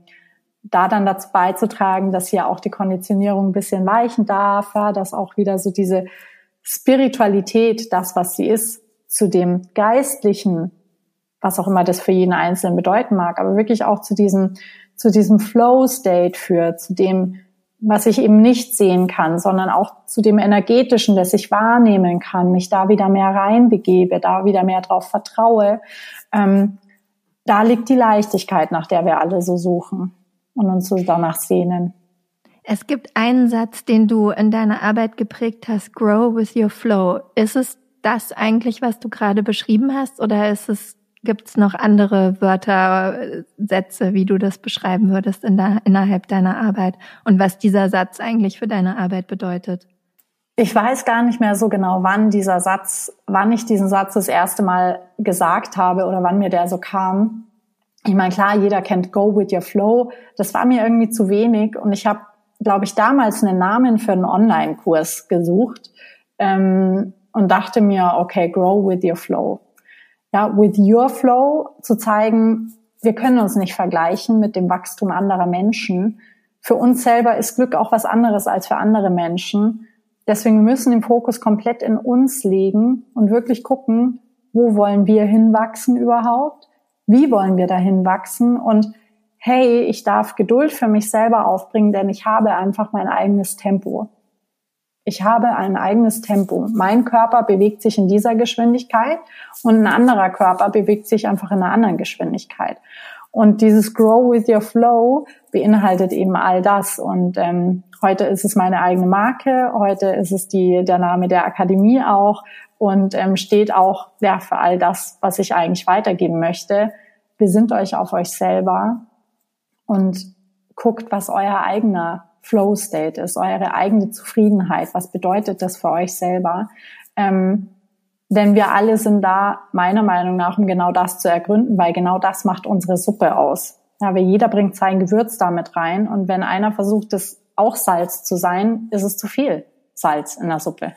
da dann dazu beizutragen, dass hier auch die Konditionierung ein bisschen weichen darf, ja, dass auch wieder so diese Spiritualität, das, was sie ist, zu dem Geistlichen was auch immer das für jeden Einzelnen bedeuten mag, aber wirklich auch zu diesem, zu diesem Flow-State führt, zu dem, was ich eben nicht sehen kann, sondern auch zu dem energetischen, das ich wahrnehmen kann, mich da wieder mehr reinbegebe, da wieder mehr drauf vertraue. Ähm, da liegt die Leichtigkeit, nach der wir alle so suchen und uns so danach sehnen. Es gibt einen Satz, den du in deiner Arbeit geprägt hast, Grow with your flow. Ist es das eigentlich, was du gerade beschrieben hast, oder ist es Gibt es noch andere Wörter, Sätze, wie du das beschreiben würdest in der, innerhalb deiner Arbeit und was dieser Satz eigentlich für deine Arbeit bedeutet? Ich weiß gar nicht mehr so genau, wann dieser Satz, wann ich diesen Satz das erste Mal gesagt habe oder wann mir der so kam. Ich meine, klar, jeder kennt Go with your Flow. Das war mir irgendwie zu wenig und ich habe, glaube ich, damals einen Namen für einen Online-Kurs gesucht ähm, und dachte mir, okay, Grow with your Flow ja, with your flow zu zeigen, wir können uns nicht vergleichen mit dem Wachstum anderer Menschen. Für uns selber ist Glück auch was anderes als für andere Menschen. Deswegen müssen den Fokus komplett in uns legen und wirklich gucken, wo wollen wir hinwachsen überhaupt? Wie wollen wir dahin wachsen? Und hey, ich darf Geduld für mich selber aufbringen, denn ich habe einfach mein eigenes Tempo. Ich habe ein eigenes Tempo. Mein Körper bewegt sich in dieser Geschwindigkeit und ein anderer Körper bewegt sich einfach in einer anderen Geschwindigkeit. Und dieses Grow with your Flow beinhaltet eben all das. Und ähm, heute ist es meine eigene Marke, heute ist es die, der Name der Akademie auch und ähm, steht auch ja, für all das, was ich eigentlich weitergeben möchte. Besinnt euch auf euch selber und guckt, was euer eigener Flow State ist, eure eigene Zufriedenheit. Was bedeutet das für euch selber? Ähm, denn wir alle sind da meiner Meinung nach, um genau das zu ergründen, weil genau das macht unsere Suppe aus. Ja, weil jeder bringt sein Gewürz damit rein und wenn einer versucht, das auch Salz zu sein, ist es zu viel Salz in der Suppe.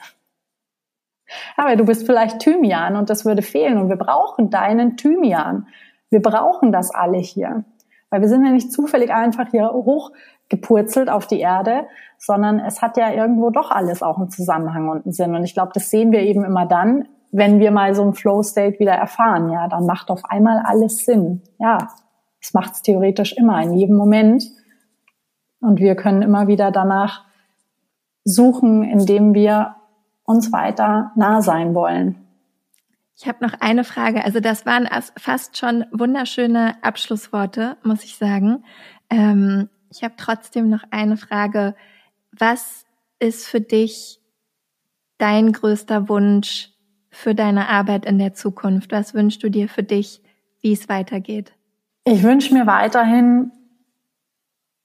Aber du bist vielleicht Thymian und das würde fehlen und wir brauchen deinen Thymian. Wir brauchen das alle hier. Weil wir sind ja nicht zufällig einfach hier hochgepurzelt auf die Erde, sondern es hat ja irgendwo doch alles auch einen Zusammenhang und einen Sinn. Und ich glaube, das sehen wir eben immer dann, wenn wir mal so einen Flow-State wieder erfahren. Ja, dann macht auf einmal alles Sinn. Ja, es macht es theoretisch immer, in jedem Moment. Und wir können immer wieder danach suchen, indem wir uns weiter nah sein wollen. Ich habe noch eine Frage. Also das waren fast schon wunderschöne Abschlussworte, muss ich sagen. Ähm, ich habe trotzdem noch eine Frage. Was ist für dich dein größter Wunsch für deine Arbeit in der Zukunft? Was wünschst du dir für dich, wie es weitergeht? Ich wünsche mir weiterhin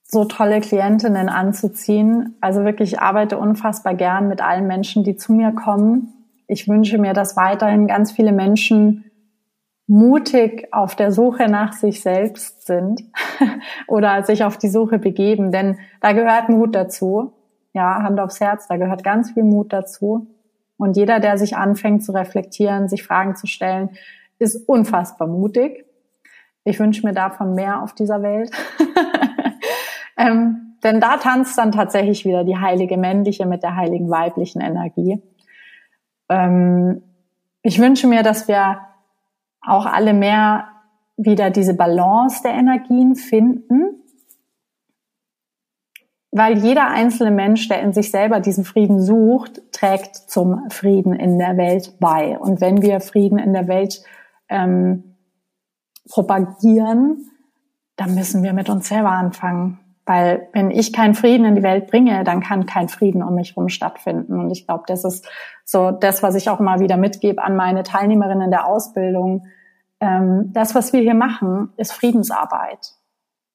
so tolle Klientinnen anzuziehen. Also wirklich, ich arbeite unfassbar gern mit allen Menschen, die zu mir kommen. Ich wünsche mir, dass weiterhin ganz viele Menschen mutig auf der Suche nach sich selbst sind oder sich auf die Suche begeben, denn da gehört Mut dazu. Ja, Hand aufs Herz, da gehört ganz viel Mut dazu. Und jeder, der sich anfängt zu reflektieren, sich Fragen zu stellen, ist unfassbar mutig. Ich wünsche mir davon mehr auf dieser Welt. Ähm, denn da tanzt dann tatsächlich wieder die heilige männliche mit der heiligen weiblichen Energie. Ähm, ich wünsche mir, dass wir auch alle mehr wieder diese Balance der Energien finden, weil jeder einzelne Mensch, der in sich selber diesen Frieden sucht, trägt zum Frieden in der Welt bei. Und wenn wir Frieden in der Welt ähm, propagieren, dann müssen wir mit uns selber anfangen. Weil wenn ich keinen Frieden in die Welt bringe, dann kann kein Frieden um mich herum stattfinden. Und ich glaube, das ist so das, was ich auch immer wieder mitgebe an meine Teilnehmerinnen der Ausbildung. Ähm, das, was wir hier machen, ist Friedensarbeit.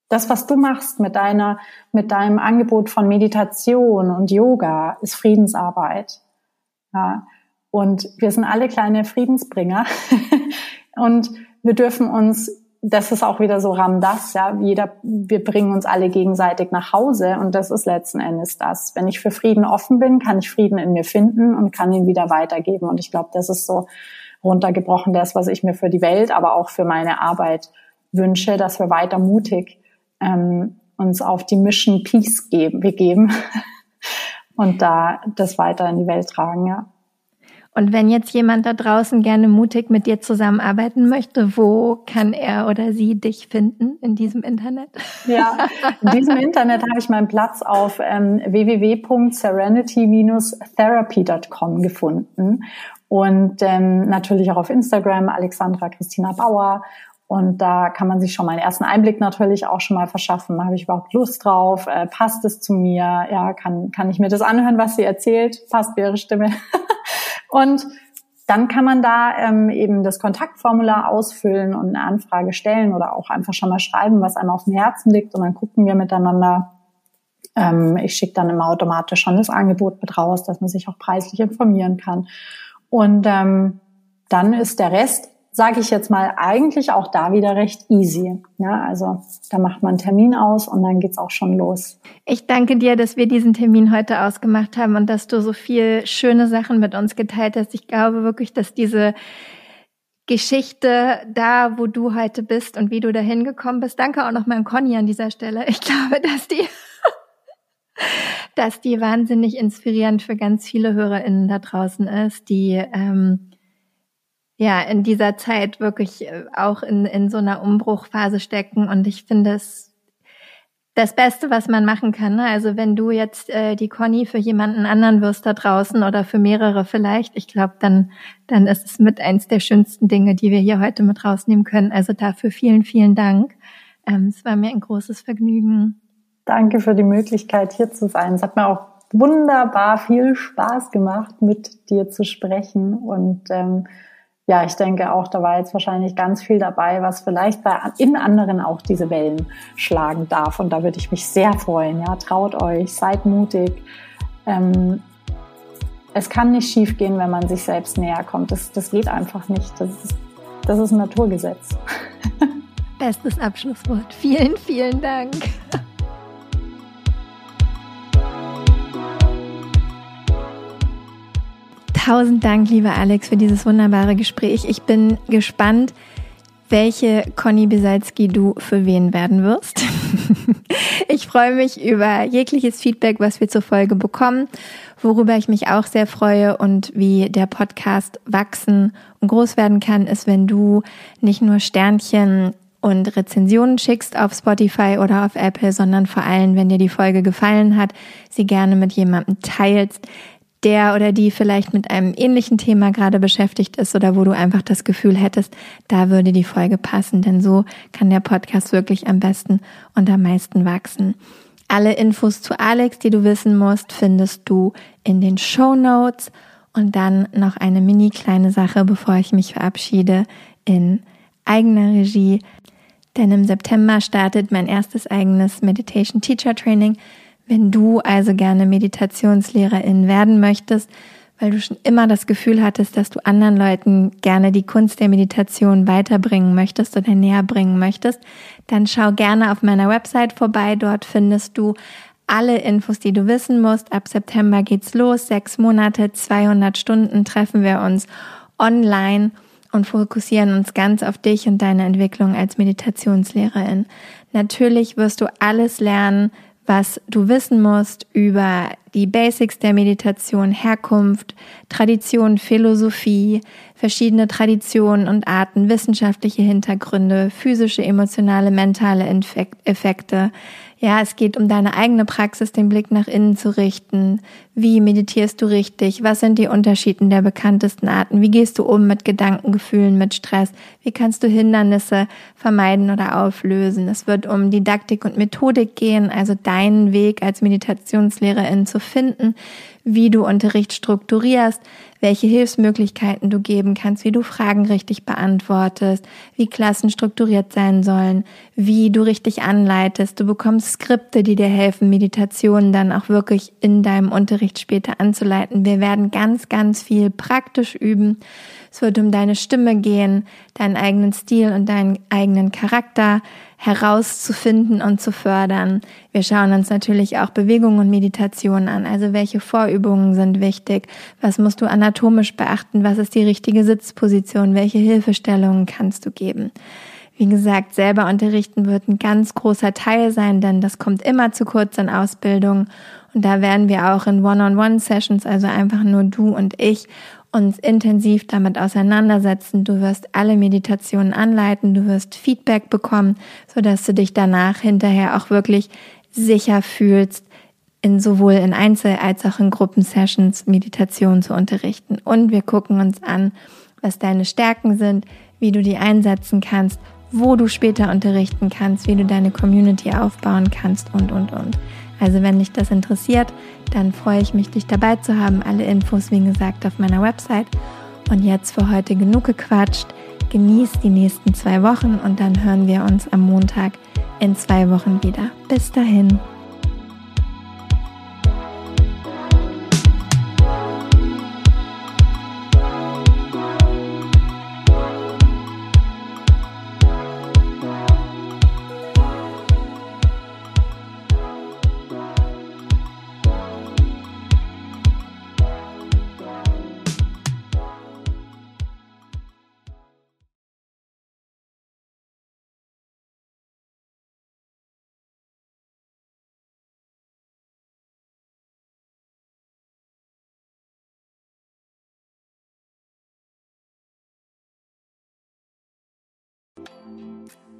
Das, was du machst mit deiner, mit deinem Angebot von Meditation und Yoga, ist Friedensarbeit. Ja. Und wir sind alle kleine Friedensbringer. und wir dürfen uns das ist auch wieder so Ramdas, ja, jeder, wir bringen uns alle gegenseitig nach Hause und das ist letzten Endes das. Wenn ich für Frieden offen bin, kann ich Frieden in mir finden und kann ihn wieder weitergeben und ich glaube, das ist so runtergebrochen das, was ich mir für die Welt, aber auch für meine Arbeit wünsche, dass wir weiter mutig ähm, uns auf die Mission Peace geben, wir geben und da das weiter in die Welt tragen, ja. Und wenn jetzt jemand da draußen gerne mutig mit dir zusammenarbeiten möchte, wo kann er oder sie dich finden in diesem Internet? Ja, in diesem Internet habe ich meinen Platz auf ähm, www.serenity-therapy.com gefunden und ähm, natürlich auch auf Instagram Alexandra Christina Bauer und da kann man sich schon mal einen ersten Einblick natürlich auch schon mal verschaffen. Habe ich überhaupt Lust drauf? Äh, passt es zu mir? Ja, kann, kann ich mir das anhören, was sie erzählt? Passt ihre Stimme? Und dann kann man da ähm, eben das Kontaktformular ausfüllen und eine Anfrage stellen oder auch einfach schon mal schreiben, was einem auf dem Herzen liegt und dann gucken wir miteinander. Ähm, ich schicke dann immer automatisch schon das Angebot mit raus, dass man sich auch preislich informieren kann. Und ähm, dann ist der Rest sage ich jetzt mal, eigentlich auch da wieder recht easy. Ja, also da macht man einen Termin aus und dann geht's auch schon los. Ich danke dir, dass wir diesen Termin heute ausgemacht haben und dass du so viel schöne Sachen mit uns geteilt hast. Ich glaube wirklich, dass diese Geschichte da, wo du heute bist und wie du da hingekommen bist. Danke auch nochmal an Conny an dieser Stelle. Ich glaube, dass die, dass die wahnsinnig inspirierend für ganz viele HörerInnen da draußen ist, die ähm, ja in dieser Zeit wirklich äh, auch in, in so einer Umbruchphase stecken. Und ich finde es das Beste, was man machen kann. Ne? Also wenn du jetzt äh, die Conny für jemanden anderen wirst da draußen oder für mehrere vielleicht, ich glaube, dann, dann ist es mit eins der schönsten Dinge, die wir hier heute mit rausnehmen können. Also dafür vielen, vielen Dank. Ähm, es war mir ein großes Vergnügen. Danke für die Möglichkeit, hier zu sein. Es hat mir auch wunderbar viel Spaß gemacht, mit dir zu sprechen. Und ähm, ja, ich denke auch, da war jetzt wahrscheinlich ganz viel dabei, was vielleicht bei, in anderen auch diese Wellen schlagen darf. Und da würde ich mich sehr freuen. Ja, traut euch, seid mutig. Ähm, es kann nicht schiefgehen, wenn man sich selbst näher kommt. Das, das geht einfach nicht. Das ist, das ist ein Naturgesetz. Bestes Abschlusswort. Vielen, vielen Dank. Tausend Dank, lieber Alex, für dieses wunderbare Gespräch. Ich bin gespannt, welche Conny Besalski du für wen werden wirst. ich freue mich über jegliches Feedback, was wir zur Folge bekommen, worüber ich mich auch sehr freue und wie der Podcast wachsen und groß werden kann, ist, wenn du nicht nur Sternchen und Rezensionen schickst auf Spotify oder auf Apple, sondern vor allem, wenn dir die Folge gefallen hat, sie gerne mit jemandem teilst, der oder die vielleicht mit einem ähnlichen Thema gerade beschäftigt ist oder wo du einfach das Gefühl hättest, da würde die Folge passen, denn so kann der Podcast wirklich am besten und am meisten wachsen. Alle Infos zu Alex, die du wissen musst, findest du in den Show Notes und dann noch eine mini kleine Sache, bevor ich mich verabschiede in eigener Regie. Denn im September startet mein erstes eigenes Meditation Teacher Training wenn du also gerne Meditationslehrerin werden möchtest, weil du schon immer das Gefühl hattest, dass du anderen Leuten gerne die Kunst der Meditation weiterbringen möchtest oder näher bringen möchtest, dann schau gerne auf meiner Website vorbei. Dort findest du alle Infos, die du wissen musst. Ab September geht's los. Sechs Monate, 200 Stunden treffen wir uns online und fokussieren uns ganz auf dich und deine Entwicklung als Meditationslehrerin. Natürlich wirst du alles lernen, was du wissen musst über die Basics der Meditation, Herkunft, Tradition, Philosophie, verschiedene Traditionen und Arten, wissenschaftliche Hintergründe, physische, emotionale, mentale Effekte, ja, es geht um deine eigene Praxis, den Blick nach innen zu richten. Wie meditierst du richtig? Was sind die Unterschiede der bekanntesten Arten? Wie gehst du um mit Gedankengefühlen, mit Stress? Wie kannst du Hindernisse vermeiden oder auflösen? Es wird um Didaktik und Methodik gehen, also deinen Weg als Meditationslehrerin zu finden, wie du Unterricht strukturierst, welche Hilfsmöglichkeiten du geben kannst, wie du Fragen richtig beantwortest, wie Klassen strukturiert sein sollen, wie du richtig anleitest. Du bekommst Skripte, die dir helfen, Meditationen dann auch wirklich in deinem Unterricht später anzuleiten. Wir werden ganz, ganz viel praktisch üben. Es wird um deine Stimme gehen, deinen eigenen Stil und deinen eigenen Charakter herauszufinden und zu fördern. Wir schauen uns natürlich auch Bewegung und Meditation an. Also welche Vorübungen sind wichtig? Was musst du anatomisch beachten? Was ist die richtige Sitzposition? Welche Hilfestellungen kannst du geben? Wie gesagt, selber unterrichten wird ein ganz großer Teil sein, denn das kommt immer zu kurz in Ausbildung. Und da werden wir auch in One-on-One-Sessions, also einfach nur du und ich, uns intensiv damit auseinandersetzen. Du wirst alle Meditationen anleiten, du wirst Feedback bekommen, so dass du dich danach hinterher auch wirklich sicher fühlst, in sowohl in Einzel- als auch in Gruppensessions Meditation zu unterrichten. Und wir gucken uns an, was deine Stärken sind, wie du die einsetzen kannst, wo du später unterrichten kannst, wie du deine Community aufbauen kannst und, und, und. Also wenn dich das interessiert, dann freue ich mich, dich dabei zu haben. Alle Infos, wie gesagt, auf meiner Website. Und jetzt für heute genug gequatscht. Genieß die nächsten zwei Wochen und dann hören wir uns am Montag in zwei Wochen wieder. Bis dahin.